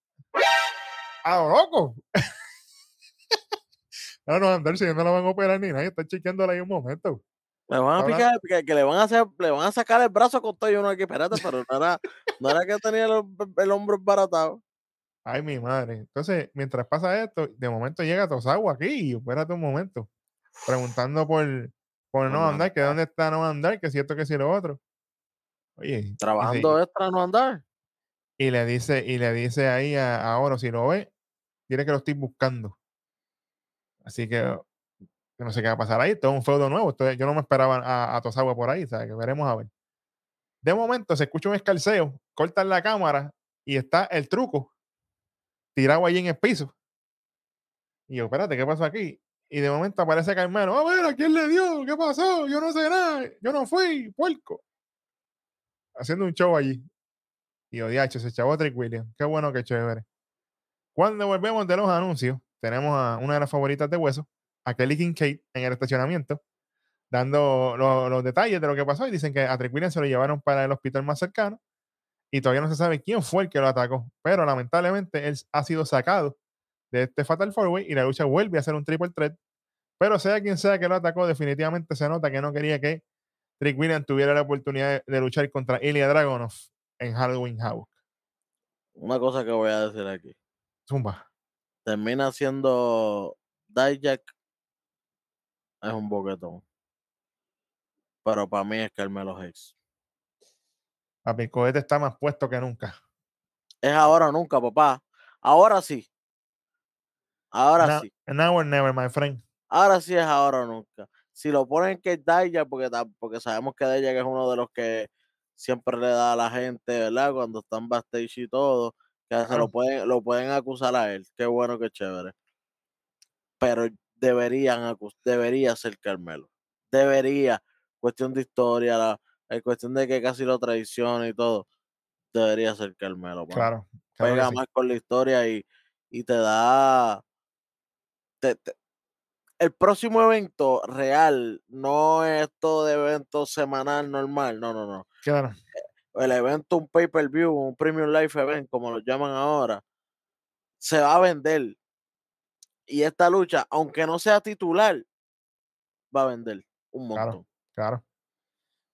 ¡A lo loco! [LAUGHS] no, no, Andar, si no la van a operar ni nada, está chequeándola ahí un momento. Le van a picar, que, que le van a hacer, le van a sacar el brazo con todo y uno aquí, espérate, pero no era, no era que tenía el, el hombro embaratado. Ay, mi madre. Entonces, mientras pasa esto, de momento llega Tosawa aquí. y Espérate un momento. Preguntando por, por no andar, que dónde está no andar, que si esto, que si lo otro. Oye, y dice- Trabajando extra no andar. y le dice, y le dice ahí a, a Oro, si lo ve, tiene que lo estoy buscando. Así que, que no sé qué va a pasar ahí. Todo un feudo nuevo. Esto- yo no me esperaba a, a Tosawa por ahí, ¿sabes? Que veremos a ver. De momento se escucha un escalceo, cortan la cámara y está el truco tirado allí en el piso. Y yo, espérate, ¿qué pasó aquí? Y de momento aparece Carmelo. A ver, ¿a quién le dio? ¿Qué pasó? Yo no sé nada. Yo no fui, puerco. Haciendo un show allí. Y odiacho, se echó Trick Williams. Qué bueno, qué chévere. Cuando volvemos de los anuncios, tenemos a una de las favoritas de Hueso, a Kelly Kincaid, en el estacionamiento, dando lo- los detalles de lo que pasó. Y dicen que a Trick Williams se lo llevaron para el hospital más cercano. Y todavía no se sabe quién fue el que lo atacó. Pero lamentablemente él ha sido sacado de este Fatal Four Way y la lucha vuelve a ser un triple threat. Pero sea quien sea que lo atacó, definitivamente se nota que no quería que Trick Williams tuviera la oportunidad de, de luchar contra Ilya Dragunov en Halloween Havoc. Una cosa que voy a decir aquí. Zumba. Termina siendo Dijak es un boquetón. Pero para mí es Carmelo Hayes. Papi, el cohete está más puesto que nunca. Es ahora o nunca, papá. Ahora sí. Ahora Now, sí. now or never, my friend. Ahora sí es ahora o nunca. Si lo ponen que es Dijak, porque, porque sabemos que Dijak es uno de los que siempre le da a la gente, ¿verdad? Cuando están backstage y todo, que se lo pueden, lo pueden acusar a él. Qué bueno, qué chévere. Pero deberían debería ser Carmelo. Debería. Cuestión de historia, la, la cuestión de que casi lo traiciona y todo. Debería ser Carmelo. mano Claro. claro pega sí. más con la historia y, y te da. te- te- el próximo evento real no es esto de evento semanal normal, no, no, no. Claro. El evento, un pay-per-view, un premium life event, como lo llaman ahora, se va a vender. Y esta lucha, aunque no sea titular, va a vender un montón. Claro.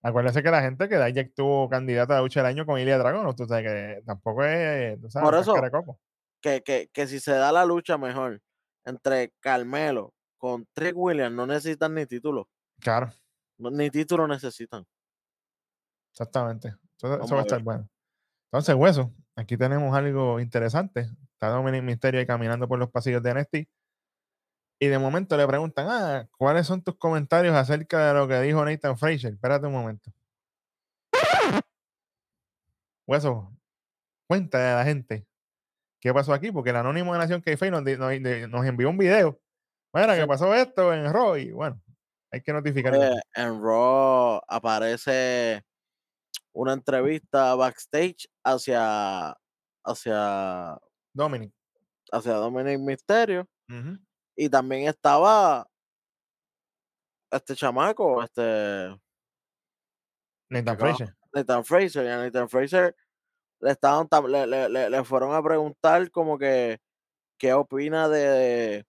Acuérdense que la gente que Dijak tuvo candidata a lucha del año con Ilya Dragunov, tú sabes que tampoco es, tú sabes, Por eso-. Que, que, que si se da la lucha mejor entre Carmelo con Trick Williams, no necesitan ni título. Claro, no- ni título necesitan. exactamente. Eso, eso va a estar bueno. Entonces, hueso, aquí tenemos algo interesante. Está Dominic Mysterio ahí caminando por los pasillos de NXT. Y de momento le preguntan, ah, ¿cuáles son tus comentarios acerca de lo que dijo Nathan Frazier? Espérate un momento. Hueso, cuéntale a la gente qué pasó aquí, porque el anónimo de Nación Keife nos, nos, de- nos envió un video. Bueno, Sí. que pasó esto en Raw y bueno, hay que notificarlo. Oye, en Raw aparece una entrevista backstage hacia hacia Dominic. hacia Dominic Mysterio Ujú. Y también estaba este chamaco, este Nathan Frazier. Nathan Fraser, y a Nathan Fraser le estaban le, le- le- fueron a preguntar como que qué opina de,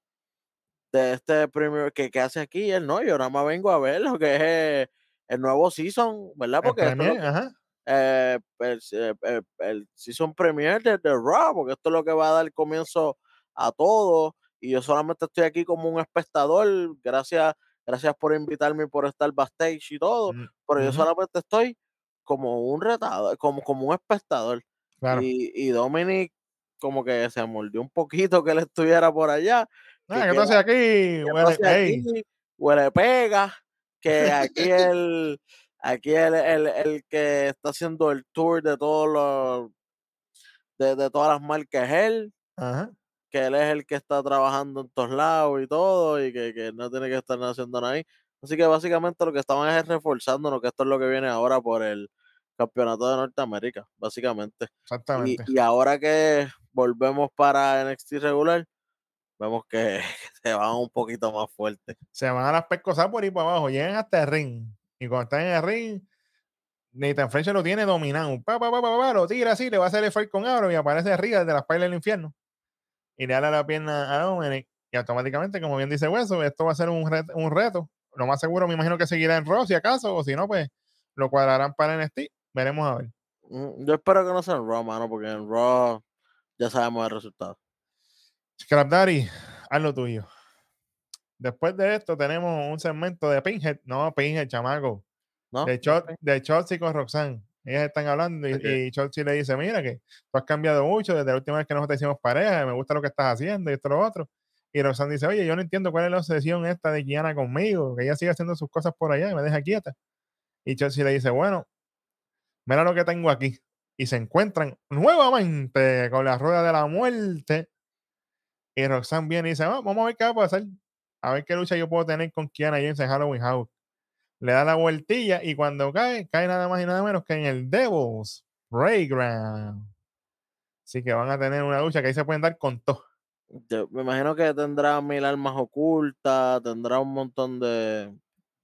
de este premio que, que hace aquí. Él no, yo nada más vengo a ver lo que es el nuevo season, ¿verdad? El Porque esto es lo Premier, ajá. eh, el, eh, el- el season premier de, de Raw, porque esto es lo que va a dar comienzo a todo. Y yo solamente estoy aquí como un espectador. Gracias, gracias por invitarme y por estar backstage y todo. Mm, Pero yo solamente estoy como un retado, como, como un espectador. Claro. Y, y Dominic como que se mordió un poquito que él estuviera por allá. Ah, ¿qué que haces aquí? que Huele- aquí, huele pega, que aquí el, aquí el, el, el que está haciendo el tour de todos los, de, de todas las marcas es él, Ajá. Que él es el que está trabajando en todos lados y todo, y que, que no tiene que estar haciendo nada ahí. Así que básicamente lo que estaban es reforzándonos que esto es lo que viene ahora por el campeonato de Norteamérica, básicamente. Y, Exactamente. y ahora que volvemos para NXT regular, vemos que [LAUGHS] se van un poquito más fuerte. Se van a las pescosas por ahí para abajo, llegan hasta el ring. Y cuando están en el ring, Nathan Frazier lo tiene dominado. Pa, pa, pa, pa, pa, lo tira así, le va a hacer el fight con Aro y aparece arriba de las pailas del infierno. Y le da la pierna a Dominic. Y automáticamente, como bien dice Hueso, esto va a ser un, ret- un reto. Lo más seguro, me imagino que seguirá en Raw, si acaso, o si no, pues lo cuadrarán para NXT. Veremos a ver. Mm, Yo espero que no sea en Raw, mano, porque en Raw ya sabemos el resultado. Scrap Daddy, haz lo tuyo. Después de esto, tenemos un segmento de Pinhead. No, Pinhead, chamaco. ¿No? de, Chot, de Chotzi con Roxanne. Ellas están hablando y, Ok. y Chotzi le dice, mira que tú has cambiado mucho desde la última vez que nosotros hicimos pareja, me gusta lo que estás haciendo y esto y lo otro. Y Roxanne dice, oye, yo no entiendo cuál es la obsesión esta de Kiana conmigo, que ella sigue haciendo sus cosas por allá y me deja quieta. Y Chotzi le dice, bueno, mira lo que tengo aquí. Y se encuentran nuevamente con la rueda de la muerte. Y Roxanne viene y dice, "Ah, vamos a ver qué va a pasar. A ver qué lucha yo puedo tener con Kiana James en Halloween House le da la vueltilla y cuando cae, cae nada más y nada menos que en el Devil's Playground. Así que van a tener una lucha que ahí se pueden dar con todo. Yo me imagino que tendrá mil armas ocultas, tendrá un montón de,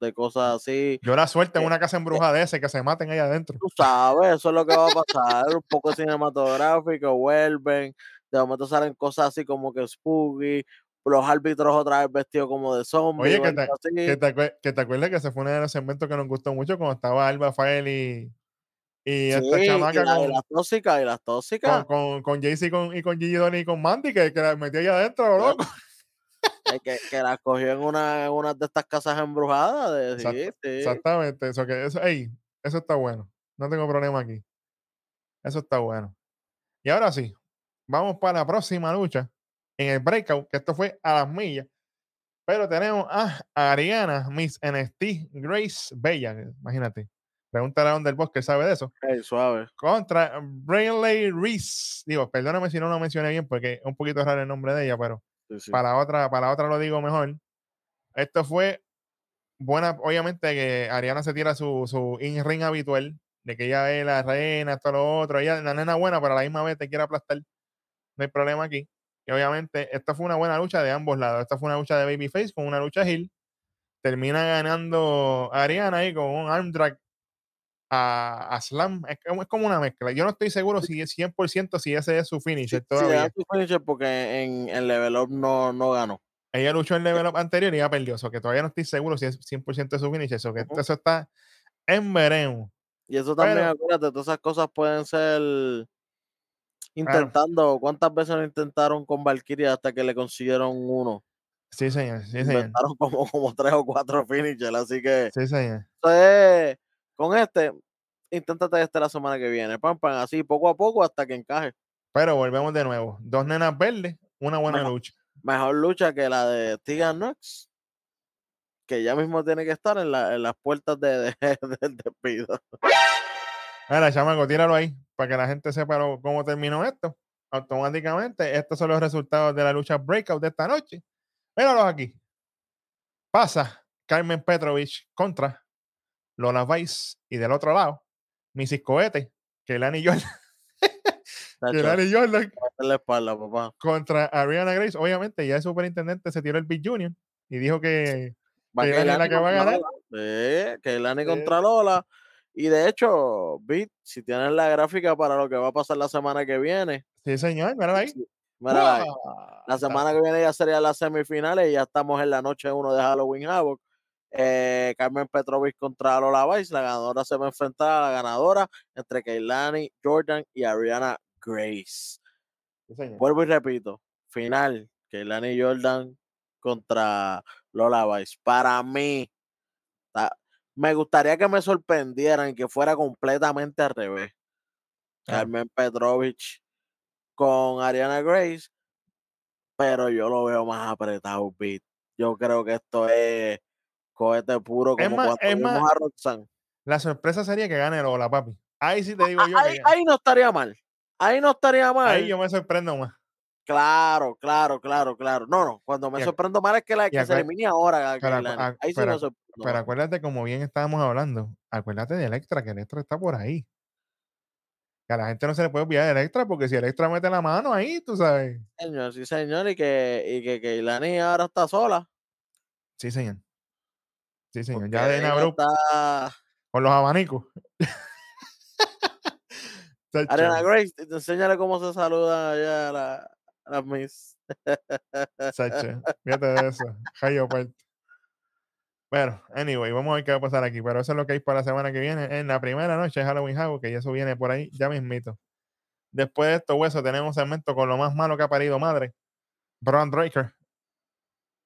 de cosas así. Yo la suerte en Eh, una casa embrujada de ese que se maten ahí adentro. Tú sabes, eso es lo que va a pasar. Un poco cinematográfico, vuelven. De momento salen cosas así como que spooky. Los árbitros otra vez vestidos como de zombies. Oye, que te, que, te, que te acuerdas que se fue uno de los segmentos que nos gustó mucho cuando estaba Alba Fael y, y esta Sí, y, chamaca y con, las tóxicas, y las con, tóxicas. con, con Jaycee y con, y con Gigi Donny y con Mandy que, que la metió ahí adentro, lo loco. [LAUGHS] que, que las cogió en una, en una de estas casas embrujadas. De, sí, Exacto, sí. Exactamente, eso que eso, ey, eso está bueno. No tengo problema aquí. Eso está bueno. Y ahora sí, vamos para la próxima lucha en el breakout, que esto fue a las millas. Pero tenemos a Ariana, Miss NXT, Grace Bella, imagínate. Pregúntale a donde el bosque sabe de eso. Ey, suave. Contra Brayley Reese. Digo, perdóname si no lo mencioné bien porque es un poquito raro el nombre de ella, pero Sí, sí. para otra, para otra lo digo mejor. Esto fue buena, obviamente que Ariana se tira su, su in-ring habitual, de que ella es la reina, esto lo otro, ella es la nena buena, pero a la misma vez te quiere aplastar. No hay problema aquí. Y obviamente, esta fue una buena lucha de ambos lados. Esta fue una lucha de Babyface con una lucha heel. Termina ganando Ariana ahí con un arm drag a, a Slam. Es, como- es como una mezcla. Yo no estoy seguro si es 100% si ese es su finisher Sí, todavía. da su finisher porque en, en Level Up no, no ganó. Ella luchó en level up anterior y ya perdió. Eso que todavía no estoy seguro si es 100% de su finisher. Eso que eso está en veremos. Y eso también, Pero- acuérdate, todas esas cosas pueden ser intentando. ¿Cuántas veces lo intentaron con Valkyria hasta que le consiguieron uno? Sí, señor. Sí, señor. Inventaron [LAUGHS] como, como tres o cuatro finishers, así que Sí, señor. eso es- con este, inténtate este la semana que viene. Pam, pam, así poco a poco hasta que encaje. Pero volvemos de nuevo. Dos nenas verdes, una buena Mejor. lucha. Mejor lucha que la de Tegan Knox, que ya mismo tiene que estar en, la- en las puertas de, de- [LAUGHS] del despido. Ahora, chamaco, tíralo ahí para que la gente sepa lo- cómo terminó esto. Automáticamente, estos son los resultados de la lucha breakout de esta noche. Míralos aquí. Pasa Carmen Petrovich contra Lola Vice y del otro lado, Mrs. Cohete, que Lani Jordan, [LAUGHS] Tacho, que Lani Jordan la espalda, papá. contra Ariana Grace. Obviamente, ya el superintendente se tiró el Big Junior y dijo que Va Que la que va a ganar. Sí, Keilani Sí. contra Lola. Y de hecho, Bit, si tienes la gráfica para lo que va a pasar la semana que viene, sí, señor, míralo ahí. sí, mírala ahí. La semana que viene ya sería las semifinales y ya estamos en la noche 1 de Halloween Havoc. Eh, Carmen Petrovich contra Lola Vice. La ganadora se va a enfrentar a la ganadora entre Keilani, Jordan y Ariana Grace. Sí, señor. Vuelvo y repito, final, Keilani Jordan contra Lola Vice. Para mí, me gustaría que me sorprendieran y que fuera completamente al revés. Claro. Carmen Petrovich con Ariana Grace, pero yo lo veo más apretado, Beat. Yo creo que esto es cohete puro como cuando es vimos a Roxanne. La sorpresa sería que gane Lola, papi. Ahí sí te digo yo Ahí, que ahí no estaría mal. Ahí no estaría mal. ahí yo me sorprendo más. Claro, claro, claro, claro. No, no. Cuando me Y sorprendo mal es que la que se elimine ahora. pero Ahí sí pero me acu- sorprendo Pero más. acuérdate, como bien estábamos hablando, acuérdate de Electra, que Electra está por ahí. Que a la gente no se le puede olvidar de Electra, porque si Electra mete la mano ahí, tú sabes. Señor, sí, señor. Y que, y que Keilani ahora está sola. Sí, señor. Sí, señor. porque Ya de Nabru está- con los abanicos. [LAUGHS] Ariana Grace, enséñale cómo se saluda allá a la, a las Miss. Sacho, [LAUGHS] fíjate de eso. Jayo. Bueno, anyway, vamos a ver qué va a pasar aquí. Pero eso es lo que hay para la semana que viene. En la primera noche de Halloween Havoc, que ya eso viene por ahí, ya mismito. Después de esto, hueso, tenemos un segmento con lo más malo que ha parido madre. Braun Breaker.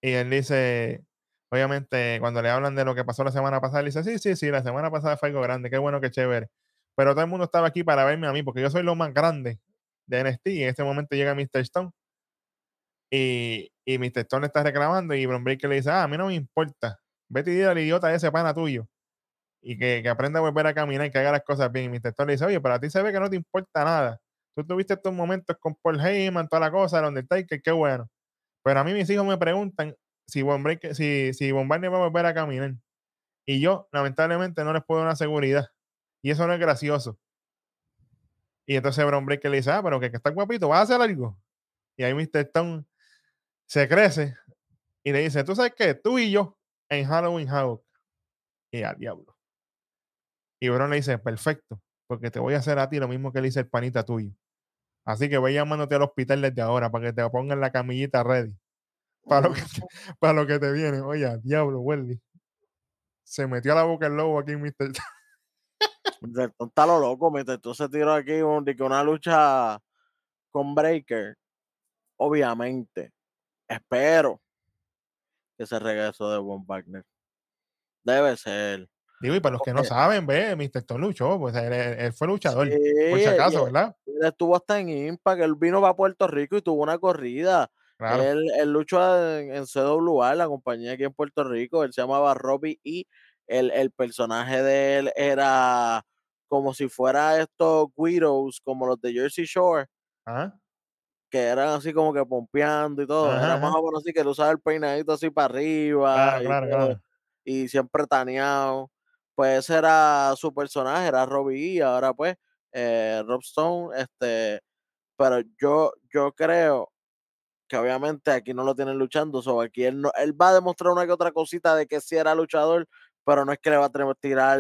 Y él dice, obviamente, cuando le hablan de lo que pasó la semana pasada, él dice, sí, sí, sí, la semana pasada fue algo grande, qué bueno, qué chévere. Pero todo el mundo estaba aquí para verme a mí, porque yo soy lo más grande de NXT. Y en este momento llega Mr. Stone. Y, y Mr. Stone le está reclamando y Bron Breaker le dice, ah, a mí no me importa. Vete y dile al idiota ese pana tuyo. Y que, que aprenda a volver a caminar y que haga las cosas bien. Y Mr. Stone le dice, oye, pero a ti se ve que no te importa nada. Tú tuviste estos momentos con Paul Heyman, toda la cosa, el Undertaker, qué bueno. Pero a mí mis hijos me preguntan si Von Breaker- si, si Von va a volver a caminar. Y yo, lamentablemente, no les puedo dar una seguridad. Y eso no es gracioso. Y entonces Bron Breaker le dice, ah, pero que, que está guapito, ¿vas a hacer algo? Y ahí Mr. Stone se crece y le dice, ¿tú sabes qué? Tú y yo en Halloween Havoc. Y al diablo. Y Bron le dice, perfecto, porque te voy a hacer a ti lo mismo que le hice el panita tuyo. Así que voy llamándote al hospital desde ahora para que te pongan la camillita ready. Para lo que te, para lo que te viene. Oye, diablo, Welly. Se metió a la boca el lobo aquí, Mr. Stone. Mr. Está lo loco, Mr. Stone se tiró aquí un- de que una lucha con Breaker. Obviamente, espero que se regreso de Von Wagner. Debe ser. Digo, y para los que no saben, ve, Mr. Stone luchó, pues él, fue luchador, por si Sí, acaso, ¿verdad? Él estuvo hasta en Impact, él vino para Puerto Rico y tuvo una corrida. Claro. Él, él luchó en, en CWA, la compañía aquí en Puerto Rico. Él se llamaba Robbie y el, el personaje de él era como si fuera estos Guidos, como los de Jersey Shore, que eran así como que pompeando y todo. Ajá, era más o menos así que él usaba el peinadito así para arriba Claro, y, claro, claro. y siempre taneado. Pues ese era su personaje, era Robbie E. Ahora pues, eh, Rob Stone, este, pero yo, yo creo que obviamente aquí no lo tienen luchando, so aquí él, no, él va a demostrar una que otra cosita de que sí era luchador, pero no es que le va a tener- tirar,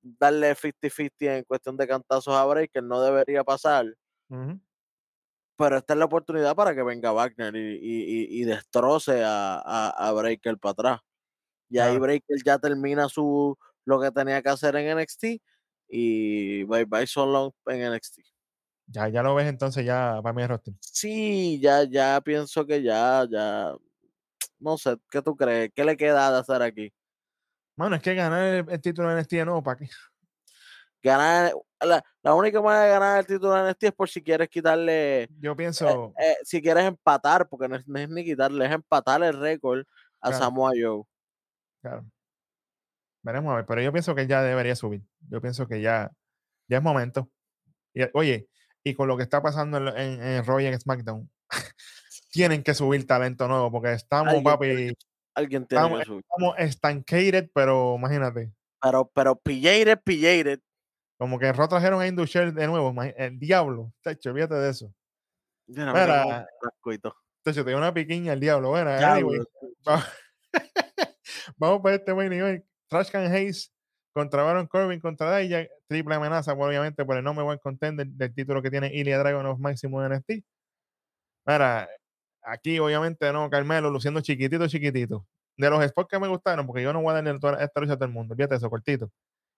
darle 50-50 en cuestión de cantazos a Breaker, no debería pasar, pero esta es la oportunidad para que venga Wagner y, y- y- y destroce a, a, a Breaker para atrás. Y ahí. Breaker ya termina su lo que tenía que hacer en NXT y bye bye so long en NXT. Ya, ya lo ves entonces ya para mi roster. Sí, ya, ya pienso que ya, ya, no sé, ¿qué tú crees? ¿Qué le queda de hacer aquí? Mano, es que ganar el, el título de NXT de nuevo, ¿para qué? ganar, la, la única manera de ganar el título de NXT es por si quieres quitarle, Yo eh, pienso, eh, si quieres empatar, porque no es, no es ni quitarle, es empatar el récord a Claro. Samoa Joe. claro. Veremos a ver, pero yo pienso que ya debería subir. Yo pienso que ya, ya es momento. Y, oye, y con lo que está pasando en, en, en Raw y en SmackDown, [LAUGHS] tienen que subir talento nuevo porque estamos, Alguien papi, Alguien tiene Vamos, que subir. estamos estancated, pero imagínate, Pero, pero pillated, pillated. como que en Raw trajeron a Indusher de nuevo, el diablo, tacho, olvídate de eso. Yo no Mira, tacho, te dio una piquiña el diablo. Bueno, anyway, [LAUGHS] vamos, vamos para este buen nivel. Trash Can Hayes contra Baron Corbin contra Dijak, triple amenaza, obviamente, por el nombre buen contender del título que tiene Ilya Dragon of Máximo NXT. Mira, aquí obviamente no, Carmelo luciendo chiquitito, chiquitito. De los spots que me gustaron, porque yo no voy a darle toda esta lucha a todo el mundo, fíjate eso, cortito.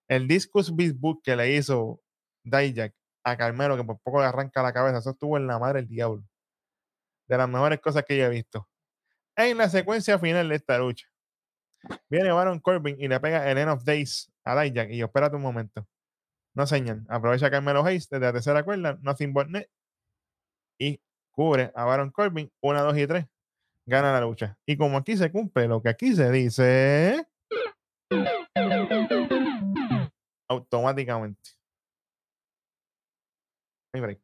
El Discus Beast Book que le hizo Dijak a Carmelo, que por poco le arranca la cabeza, eso estuvo en la madre del diablo. De las mejores cosas que yo he visto. En la secuencia final de esta lucha, viene Baron Corbin y le pega el End of Days a Dijak. Y yo, espérate un momento. No señal. Aprovecha Carmelo Hayes desde la tercera cuerda, Nothing But Net, y cubre a Baron Corbin, 1, 2 y 3. Gana la lucha. Y como aquí se cumple lo que aquí se dice, automáticamente. No hay break.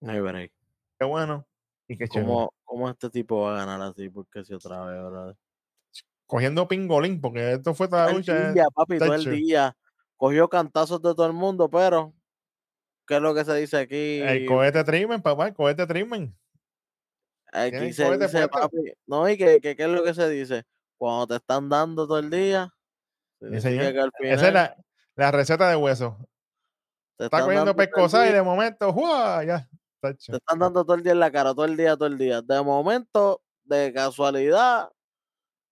No hay break. Qué bueno y qué chévere. ¿Cómo, ¿Cómo este tipo va a ganar así? Porque si otra vez, brother. Cogiendo pingolín, porque esto fue toda la lucha. el día, papi, todo el día. Cogió cantazos de todo el mundo, pero ¿qué es lo que se dice aquí? El cohete Trimen, papá, el cohete Trimen. Aquí se cohete dice, papi. No, y que, ¿qué es lo que se dice? Cuando te están dando todo el día, Sí, señor. final Esa es la, la receta de hueso. te Está cogiendo pescosa y de momento, ¡juá! Ya. tacho. te están dando todo el día en la cara, todo el día, todo el día. De momento, de casualidad,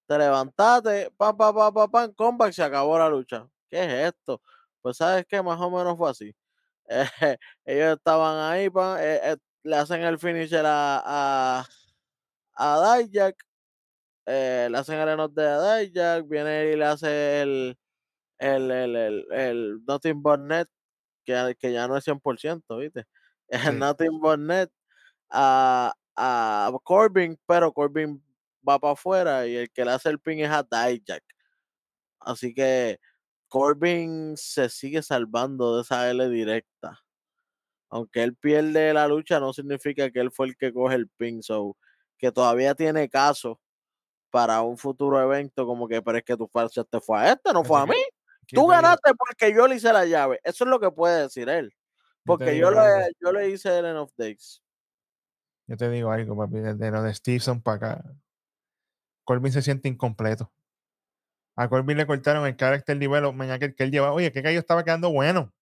te levantaste, pam, pam, pam, pam, pam, comeback, se acabó la lucha. ¿Qué es esto? Pues sabes que más o menos fue así. Eh, [LAUGHS] ellos estaban ahí, pam, eh, eh, le hacen el finisher a, a, a Dijak, eh, le hacen el enough de Dijak, viene y le hace el, el, el, el, el Nothing But Net, que, que ya no es 100%, ¿viste? [LAUGHS] El Sí. Nothing But Net a, a Corbin, pero Corbin va para afuera y el que le hace el pin es a Dijak. Así que Corbin se sigue salvando de esa L directa. Aunque él pierde la lucha, no significa que él fue el que coge el pin. So, que todavía tiene caso para un futuro evento, como que, pero es que tu falsa te fue a este, no fue a mí. Tú ganaste porque yo le hice la llave. Eso es lo que puede decir él. Porque yo le, yo le hice el End of Days. Yo te digo algo, papi, desde lo de Stevenson para acá. Corbin se siente incompleto. A Corbin le cortaron el character development aquel que él llevaba. Oye, que yo estaba quedando bueno.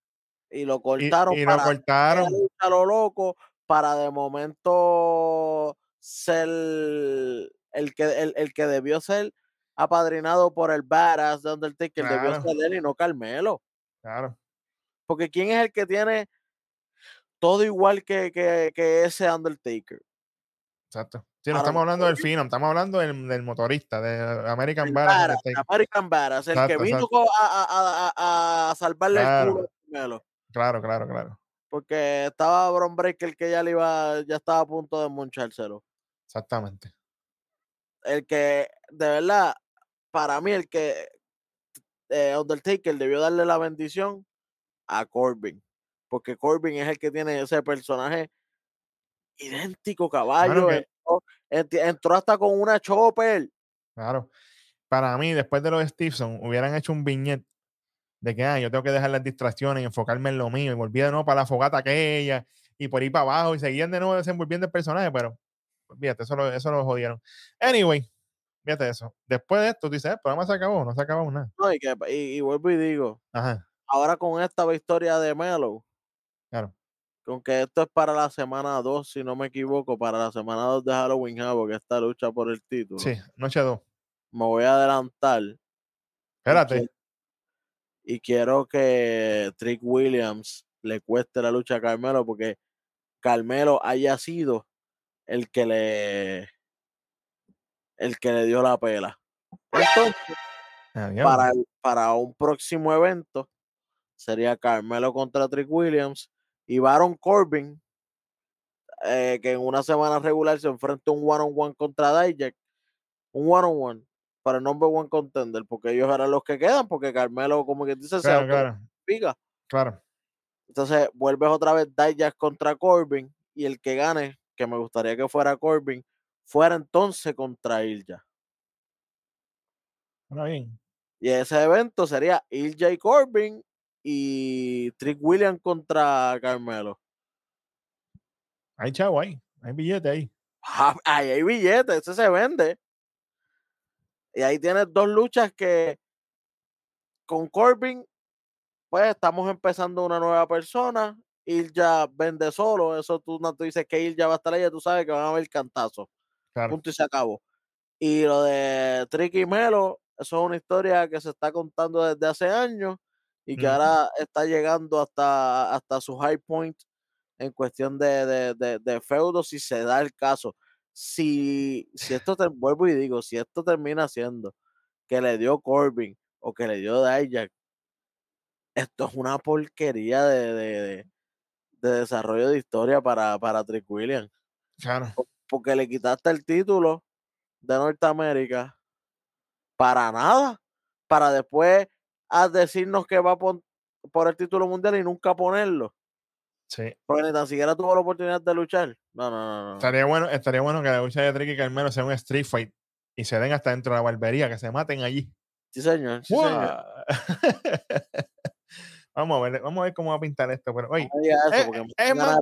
Y lo cortaron y lo para hacer cortaron. a lo loco, para de momento ser el que, el, el que debió ser apadrinado por el Badass de Undertaker, debió Claro. ser él y no Carmelo. Claro. Porque ¿quién es el que tiene todo igual que, que, que ese Undertaker? Exacto. Sí, no estamos hablando del. Phenom, estamos hablando del, del motorista, de American El Undertaker. American Badass, el que vino a, a- a- salvarle el Claro. culo a Carmelo. Claro, claro, claro. Porque estaba Bron Breaker que ya le iba, ya estaba a punto de monchárselo. Exactamente. el que, de verdad, para mí, el que eh, Undertaker debió darle la bendición a Corbin. Porque Corbin es el que tiene ese personaje idéntico, caballo. que- entró, hasta con una chopper. Claro. Para mí, después de lo de Stevenson, hubieran hecho un viñet de que ah, yo tengo que dejar las distracciones y enfocarme en lo mío. Y volví de nuevo para la fogata aquella y por ahí para abajo y seguían de nuevo desenvolviendo el personaje, pero fíjate, eso lo, eso lo jodieron. Anyway, fíjate eso. Después de esto, tú dices, "Eh, el programa se acabó, no se acabó nada. ¿no? Y, que, y, y vuelvo y digo, Ajá, ahora con esta victoria de Melo, claro. Con que esto es para la semana 2, si no me equivoco, para la semana 2 de Halloween Havoc, esta lucha por el título, Sí, noche 2. me voy a adelantar. y Espérate. quiero- y quiero que Trick Williams le cueste la lucha a Carmelo porque Carmelo haya sido el que le el que le dio la pela. Entonces, Ah, para un próximo evento sería Carmelo contra Trick Williams y Baron Corbin, eh, que en una semana regular se enfrenta un one-on-one contra Dijak, un one-on-one para el number one contender, porque ellos eran los que quedan, porque Carmelo, como que dice, se Claro, claro, pica. claro. Entonces vuelves otra vez Dijak contra Corbin y el que gane, que me gustaría que fuera Corbin, fuera entonces contra Ilja. Bueno, bien. Y ese evento sería Ilja y Corbin y Trick Williams contra Carmelo. Hay chavo ahí. Hay billete ahí. Ah, Ahí hay billetes, ese se vende. Y ahí tienes dos luchas que con Corbin, pues estamos empezando una nueva persona. Ilja vende solo, eso tú no dices que Ilja va a estar ahí, tú sabes que van a haber cantazos. Claro. Punto y se acabó. Y lo de Tricky Melo, eso es una historia que se está contando desde hace años y que ahora está llegando hasta, hasta su high point en cuestión de, de, de, de feudo, si se da el caso. Si, si esto te vuelvo y digo, si esto termina siendo que le dio Corbin o que le dio Dijak, esto es una porquería de, de, de- de desarrollo de historia para, para Trick Williams Claro. porque le quitaste el título de Norteamérica para nada, para después a decirnos que va por, por el título mundial y nunca ponerlo, Sí. porque ni tan siquiera tuvo la oportunidad de luchar. No, no, no, no. Estaría bueno, estaría bueno que la lucha de Tricky y Carmelo sea un street fight y se den hasta dentro de la barbería, que se maten allí. Sí, señor. Sí, señor. ¡Guau! [LAUGHS] vamos a ver, vamos a ver cómo va a pintar esto. Pero, oye, No eso, eh, es más,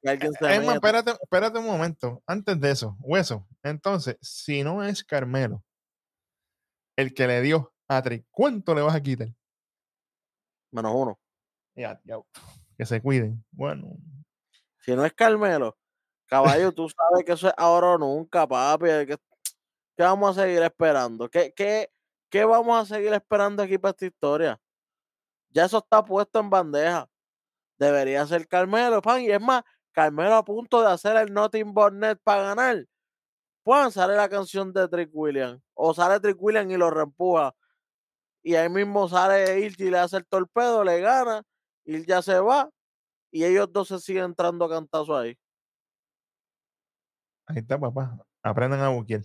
que alguien se es más, meta. espérate, espérate un momento. Antes de eso, hueso. Entonces, si no es Carmelo el que le dio a ¿cuánto le vas a quitar? Menos uno. Ya, ya, que se cuiden. Bueno, Si no es Carmelo, caballo, tú sabes que eso es ahora o nunca, papi. ¿Qué, qué vamos a seguir esperando? ¿Qué, qué, ¿Qué vamos a seguir esperando aquí para esta historia? Ya eso está puesto en bandeja. Debería ser Carmelo, pan. Y es más, Carmelo a punto de hacer el Nothing But Net para ganar. Puedan sale la canción de Trick Williams. O sale Trick Williams y lo reempuja. Y ahí mismo sale Ilja y le hace el torpedo, le gana. Ilja se va. Y ellos dos se siguen entrando a cantazo ahí. ahí está, papá. Aprendan a buquear.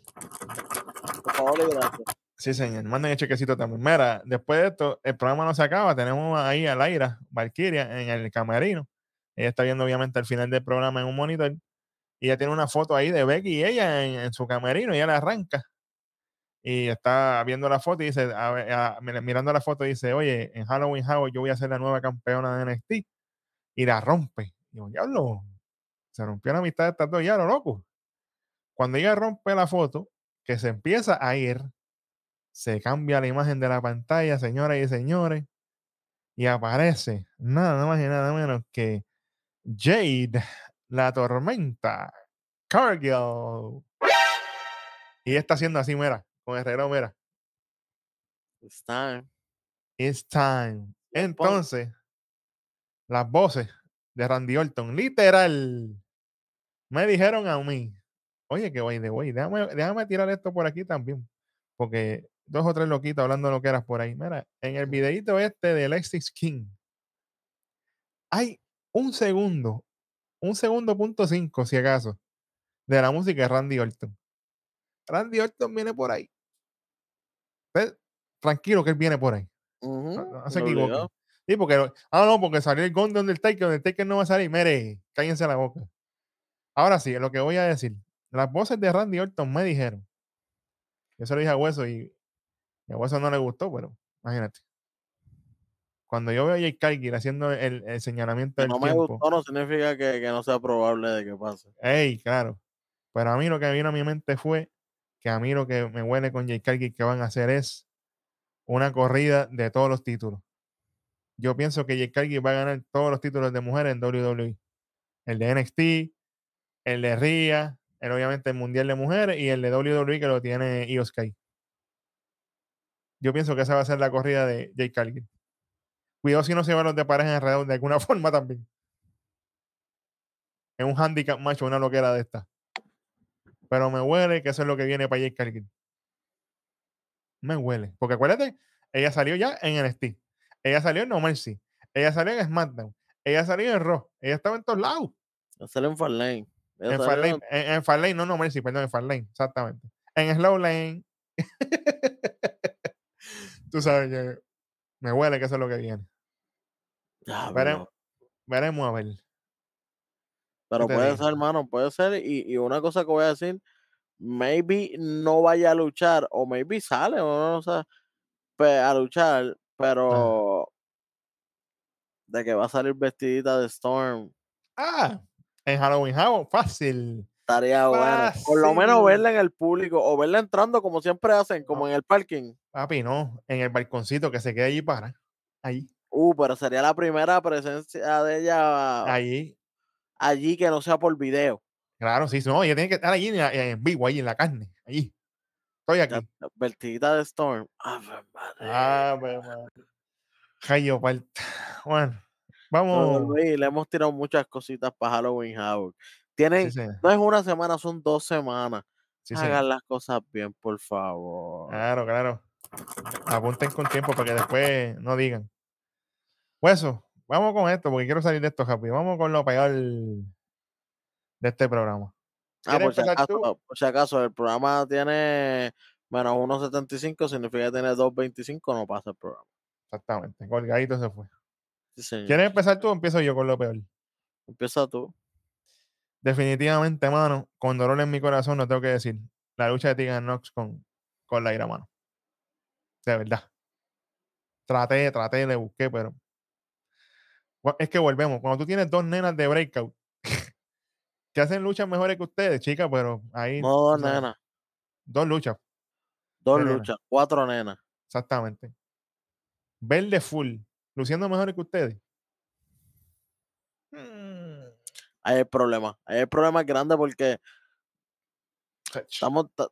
Por favor y gracias. Sí, señor. Manden el chequecito también. Mira, después de esto, el programa no se acaba. Tenemos ahí a Laira, Valkyria, en el camerino. Ella está viendo, obviamente, al final del programa en un monitor. Y ella tiene una foto ahí de Becky y ella en, en su camerino. Y ella la arranca. Y está viendo la foto y dice, mirando la foto, dice, oye, en Halloween Havoc yo voy a ser la nueva campeona de NXT. Y la rompe. Y yo, diablo, se rompió la amistad de estas dos, ya lo loco. Cuando ella rompe la foto, que se empieza a ir, se cambia la imagen de la pantalla, señoras y señores, y aparece nada más y nada menos que Jade, la tormenta, Cargill. Y está haciendo así, mira, con el reloj, mira, It's time. it's time. Entonces, las voces de Randy Orton, literal, me dijeron a mí, oye, que voy de güey, déjame, déjame tirar esto por aquí también, porque dos o tres loquitos hablando lo que eras por ahí. Mira, en el videito este de Lexis King, hay un segundo, un segundo punto cinco, si acaso, de la música de Randy Orton. Randy Orton viene por ahí. Usted, tranquilo que él viene por ahí. Ujú, No, no se equivoquen. Sí, porque. Ah, no, porque salió el Gon de Undertaker. Undertaker no va a salir. Mire, cállense la boca. Ahora sí, lo que voy a decir. Las voces de Randy Orton me dijeron. Yo se lo dije a Hueso y, y a Hueso no le gustó, pero imagínate. Cuando yo veo a Jake Cargill haciendo el, el señalamiento Que del no me tiempo. gustó no significa que, que no sea probable de que pase. Ey, claro. Pero a mí lo que vino a mi mente fue que a mí lo que me huele con Jake Cargill que van a hacer es una corrida de todos los títulos. Yo pienso que Jake Cargill va a ganar todos los títulos de mujeres en WWE. El de NXT, el de RIA, el, obviamente el Mundial de Mujeres y el de WWE que lo tiene Io Sky. Yo pienso que esa va a ser la corrida de Jake Cargill. Cuidado si no se van los de pareja alrededor de alguna [LAUGHS] forma también. Es un handicap macho, una loquera de esta. Pero me huele que eso es lo que viene para Jake Cargill. Me huele. Porque acuérdate, ella salió ya en NXT. ella salió en No Mercy, ella salió en SmackDown, ella salió en Raw, ella estaba en todos lados. Sale en Farlane. Ella En salió Farlane, en, en Farlane, no No Mercy, perdón, en Farlane, exactamente. En Slow Lane. [LAUGHS] Tú sabes que me huele que eso es lo que viene. Veremos, veremos a ver. Pero te puede ser, hermano, puede ser. Y, y una cosa que voy a decir, maybe no vaya a luchar, o maybe sale, o no sé, a luchar, pero de que va a salir vestidita de Storm, Ah, en Halloween Havoc, fácil. estaría bueno. Por lo menos Fácil. verla en el público, o verla entrando como siempre hacen, como No. en el parking. Papi, no, en el balconcito que se quede allí para. Ahí, Uh, pero sería la primera presencia de ella ahí. Allí que no sea por video. Claro, sí, no, ella tiene que estar allí en, la- en vivo, ahí en la carne, allí. Estoy aquí. Vestidita de Storm. Ave madre. Ah, pues, madre. Jayo, falta. Bueno, No, vamos. Luis, le hemos tirado muchas cositas para Halloween Havoc. Tienen, Sí, sí, no es una semana, son dos semanas. sí. Hagan las cosas bien, por favor. Claro, claro. Apunten con tiempo para que después no digan. Pues eso, vamos con esto, porque quiero salir de esto rápido. Vamos con lo peor de este programa. Ah, ¿Quieres por si, acaso, por si acaso, el programa tiene menos 1.75, significa que tiene 2.25, no pasa el programa. Exactamente, colgadito se fue. Sí. ¿Quieres empezar tú o empiezo yo con lo peor? Empieza tú. Definitivamente, mano, con dolor en mi corazón, no tengo que decir. La lucha de Tegan Knox con, con la ira, mano. De verdad. Traté, traté, le busqué, pero. Es que volvemos. Cuando tú tienes dos nenas de breakout [LAUGHS] que hacen luchas mejores que ustedes, chicas, pero ahí. No nenas, Dos luchas, dos luchas, cuatro nenas. exactamente. Verde full, luciendo mejores que ustedes. Mm, Ahí hay el problema. Ahí hay el problema grande porque estamos, ta-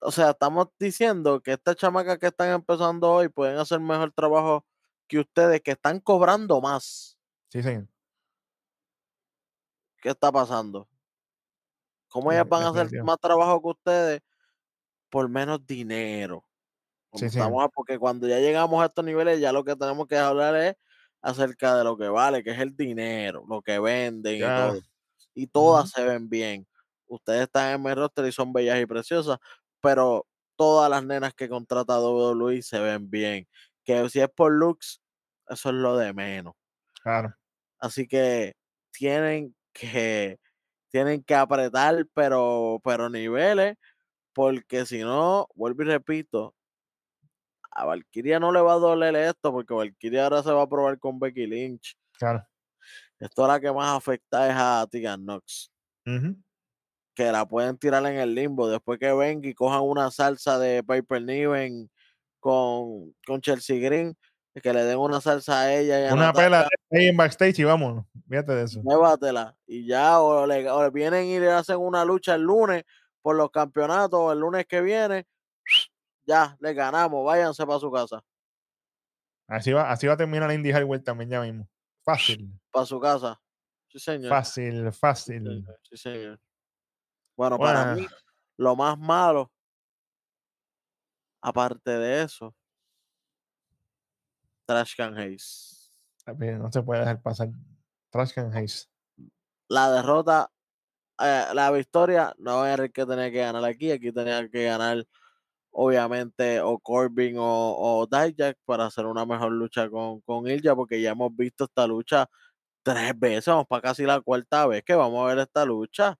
o sea, estamos diciendo que estas chamacas que están empezando hoy pueden hacer mejor trabajo que ustedes que están cobrando más. Sí, señor. ¿Qué está pasando? ¿Cómo ellas van a hacer más trabajo que ustedes por menos dinero? Sí, sí. estamos a- porque cuando ya llegamos a estos niveles, ya lo que tenemos que hablar es acerca de lo que vale, que es el dinero, lo que venden y todo. Y todas se ven bien. Ustedes están en mi roster y son bellas y preciosas, pero todas las nenas que contrata WWE se ven bien. Que si es por looks, eso es lo de menos. Claro. Así que tienen que tienen que apretar, pero pero niveles, porque si no, vuelvo y repito, a Valkyria no le va a doler esto, porque Valkyria ahora se va a probar con Becky Lynch. Claro. Esto la que más afecta es a Tegan Knox, que la pueden tirar en el limbo después que venga y cojan una salsa de Piper Niven con, con Chelsea Green, que le den una salsa a ella y Una pela ahí en backstage y vámonos. Fíjate de eso. Llévatela. Y ya, o le, o le vienen y le hacen una lucha el lunes por los campeonatos, o el lunes que viene, [SNIFFS] ya, le ganamos, váyanse para su casa, Así va, así va a terminar la Indy Highway también ya mismo. Fácil, para su casa. Sí, señor. fácil, fácil. sí, señor. Bueno, para mí, lo más malo, aparte de eso, Trash Can Hayes. No se puede dejar pasar. Trash Can Hayes. La derrota, eh, la victoria, no era el que tenía que ganar aquí, aquí tenía que ganar obviamente o Corbin o, o Dijak para hacer una mejor lucha con, con Ilja, porque ya hemos visto esta lucha tres veces, vamos para casi la cuarta vez que vamos a ver esta lucha,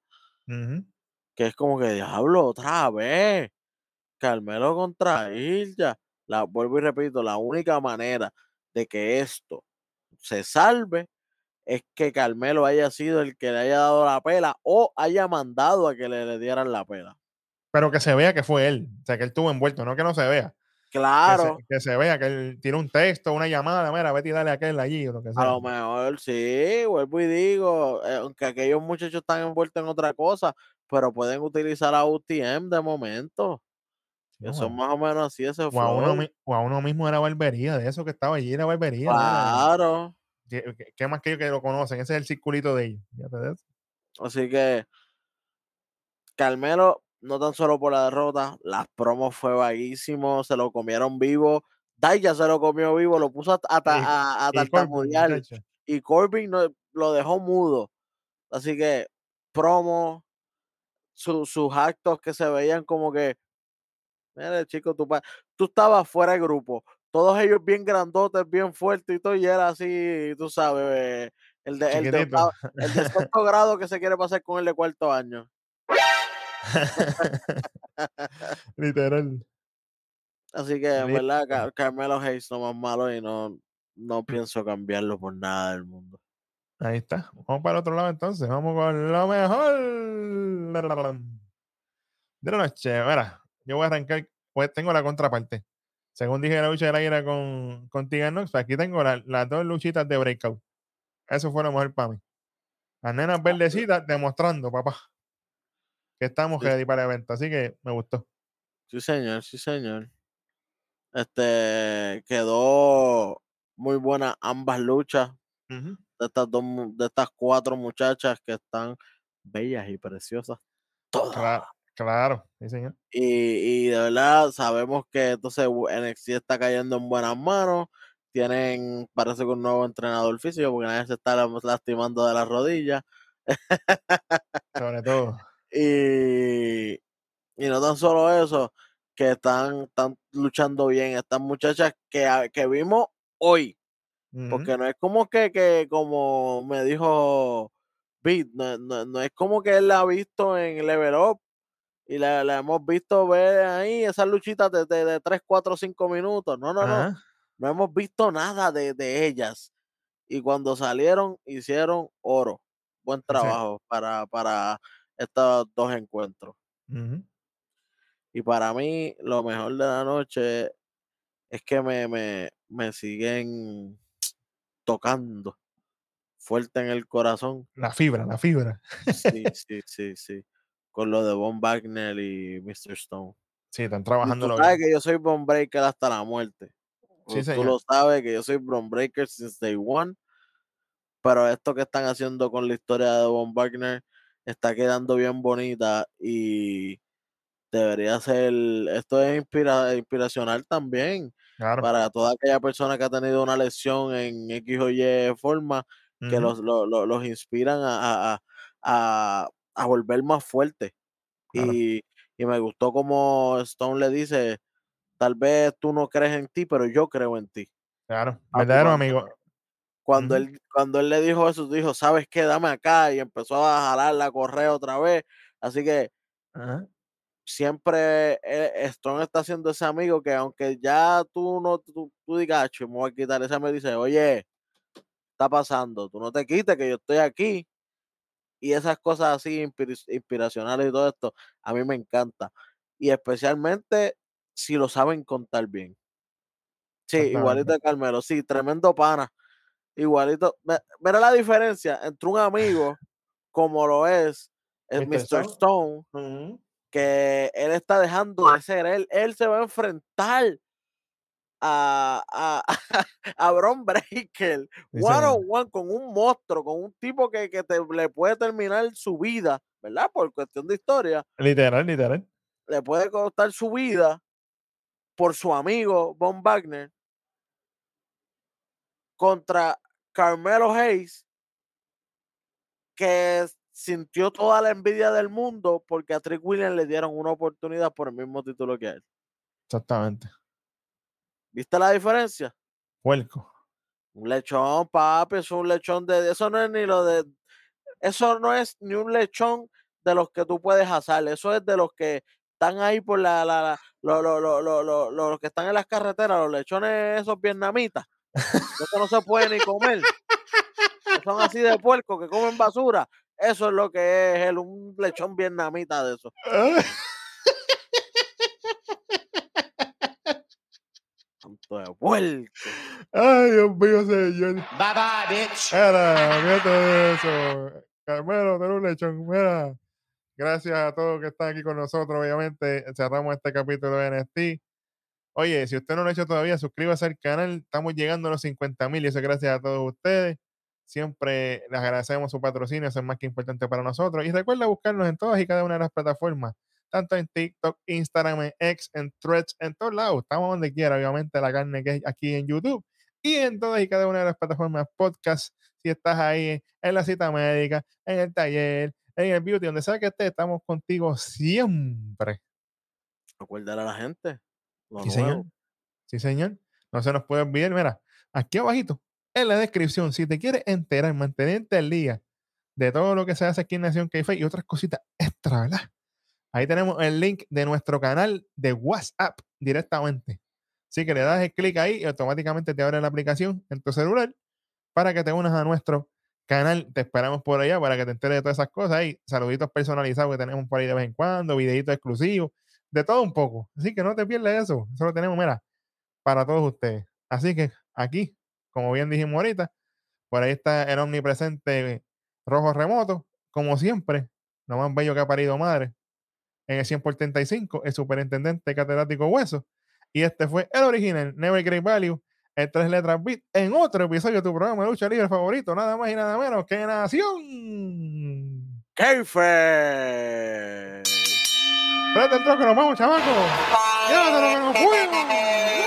que es como que diablo, otra vez, Carmelo contra Ilja, la, vuelvo y repito, la única manera de que esto se salve es que Carmelo haya sido el que le haya dado la pela o haya mandado a que le, le dieran la pela. Pero que se vea que fue él. O sea, que él estuvo envuelto, no que no se vea. Que, Claro, se, que se vea que él tiró un texto, una llamada, mira, vete y dale a aquel allí o lo que a sea. lo mejor sí, vuelvo y digo, eh, aunque aquellos muchachos están envueltos en otra cosa, pero pueden utilizar a UTM de momento. Sí, Que o son a- más o menos así ese o, a uno, o a uno mismo era barbería, de eso que estaba allí era barbería. Claro. ¿Qué, qué- más que ellos que lo conocen? Ese es el circulito de ellos. Eso. Así que Carmelo, no tan solo por la derrota, las promos fue vaguísimo, se lo comieron vivo Daya se lo comió vivo, lo puso a, a, a- a y Corbin no- lo dejó mudo. Así que promo, su- sus actos que se veían como que, mire chico, tú, pa- tú estabas fuera de grupo. Todos ellos bien grandotes, bien fuertes y todo, y era así, tú sabes, el de, el de, octavo- el de [LAUGHS] sexto grado que se quiere pasar con el de cuarto año. [LAUGHS] Literal. Así que, en verdad, Ca- Carmelo Hayes no más malo y no, no pienso cambiarlo por nada del mundo. Ahí está. Vamos para el otro lado entonces. Vamos con lo mejor de la noche. Mira, yo voy a arrancar. Pues tengo la contraparte. Según dije la lucha del águila con, con Tegan Knox, pues aquí tengo la- las dos luchitas de breakout. Eso fue lo mejor para mí. Las nenas verdecitas demostrando, papá, que estamos Sí. ready para el evento. Así que me gustó. Sí, señor, sí, señor. Este quedó muy buena ambas luchas de estas dos, de estas cuatro muchachas que están bellas y preciosas. Todas. Claro, claro, sí, señor. Y, y de verdad sabemos que entonces NXT está cayendo en buenas manos. Tienen, parece que un nuevo entrenador físico, porque nadie se está lastimando de las rodillas. Sobre todo. [LAUGHS] Y, y no tan solo eso, que están, están luchando bien. Estas muchachas que, a- que vimos hoy, porque no es como que, que como me dijo Beat, no, no- no es como que él la ha visto en Level Up y la, la hemos visto ver ahí esas luchitas de, de, de 3, 4, 5 minutos. No, no, no. Ajá. No hemos visto nada de, de ellas. Y cuando salieron, hicieron oro. Buen trabajo para, para estos dos encuentros. Y para mí, lo mejor de la noche es que me, me, me siguen tocando fuerte en el corazón. La fibra, la fibra. Sí, [LAUGHS] sí, sí, sí. Con lo de Von Wagner y Mr. Stone. Sí, están trabajando tú sabes bien. que yo soy Von Breaker hasta la muerte. Sí, Tú señor. lo sabes que yo soy Von Breaker since day one. Pero esto que están haciendo con la historia de Von Wagner está quedando bien bonita y debería ser. Esto es inspira- inspiracional también Claro. para toda aquella persona que ha tenido una lesión en X o Y forma que los, lo- lo- los inspiran a, a- a- a- volver más fuertes. Claro. Y, y me gustó como Stone le dice, tal vez tú no crees en ti, pero yo creo en ti. Claro. Papi, Verdadero cuando- amigo. Cuando, él, cuando él le dijo eso, dijo, ¿sabes qué? Dame acá. Y empezó a jalar la correa otra vez. Así que siempre eh, Stone está haciendo ese amigo que aunque ya tú no, tú, tú digas, "Acho, me voy a quitar ese amigo, dice, oye, está pasando, tú no te quites que yo estoy aquí. Y esas cosas así inspir- inspiracionales y todo esto, a mí me encanta. Y especialmente si lo saben contar bien. Sí, igualito de Carmelo, sí, tremendo pana. Igualito. Mira la diferencia entre un amigo como lo es el Mr. Mr. Stone. Que él está dejando de ser él. Él se va a enfrentar a, a, [LAUGHS] a Bron Breaker one on one con un monstruo, con un tipo que, que te, le puede terminar su vida, ¿verdad? Por cuestión de historia, Literal, literal. le puede costar su vida por su amigo Von Wagner contra Carmelo Hayes, que sintió toda la envidia del mundo porque a Trick Williams le dieron una oportunidad por el mismo título que él. Exactamente. ¿Viste la diferencia? Puerco. Un lechón, papi, es un lechón de. Eso no es ni lo de. Eso no es ni un lechón de los que tú puedes asar. Eso es de los que están ahí por la. la, la- lo- lo- lo- lo- lo- lo- los que están en las carreteras, los lechones esos vietnamitas. [LAUGHS] Eso no se puede ni comer. son así de puerco que comen basura. Eso es lo que es el, un lechón vietnamita de eso. [LAUGHS] de puerco. Ay, Dios mío, señor. Bye bye, bitch. De eso. Carmelo, eres un lechón. Mira, gracias a todos que están aquí con nosotros. Obviamente, cerramos este capítulo de NXT. Oye, si usted no lo ha hecho todavía, suscríbase al canal. Estamos llegando a los 50 mil y eso es gracias a todos ustedes. Siempre les agradecemos su patrocinio, eso es más que importante para nosotros. Y recuerda buscarnos en todas y cada una de las plataformas, tanto en TikTok, Instagram, en X, en Threads, en todos lados. Estamos donde quiera, obviamente, la carne que es aquí en YouTube y en todas y cada una de las plataformas podcast. Si estás ahí en la cita médica, en el taller, en el beauty, donde sea que estés, estamos contigo siempre. Recuérdale a la gente. lo Sí, nuevo. señor. Sí, señor. No se nos puede olvidar. Mira, aquí abajito, en la descripción, si te quieres enterar, mantenerte al día de todo lo que se hace aquí en Nación k y otras cositas extra, ¿verdad? Ahí tenemos el link de nuestro canal de WhatsApp directamente. Así que le das el clic ahí y automáticamente te abre la aplicación en tu celular para que te unas a nuestro canal. Te esperamos por allá para que te enteres de todas esas cosas. Ahí, saluditos personalizados que tenemos por ahí de vez en cuando, videitos exclusivos, de todo un poco. Así que no te pierdas eso. Eso lo tenemos, mira, para todos ustedes. Así que aquí, como bien dijimos ahorita, por ahí está el omnipresente rojo remoto, como siempre, lo más bello que ha parido madre. En el 100 por 35, el superintendente catedrático Hueso. Y este fue el original, Never Great Value, el tres letras beat, en otro episodio de tu programa de lucha libre favorito, nada más y nada menos que Nación. Keife. Espérate el troco, nos vamos, chamaco. Llévatelo.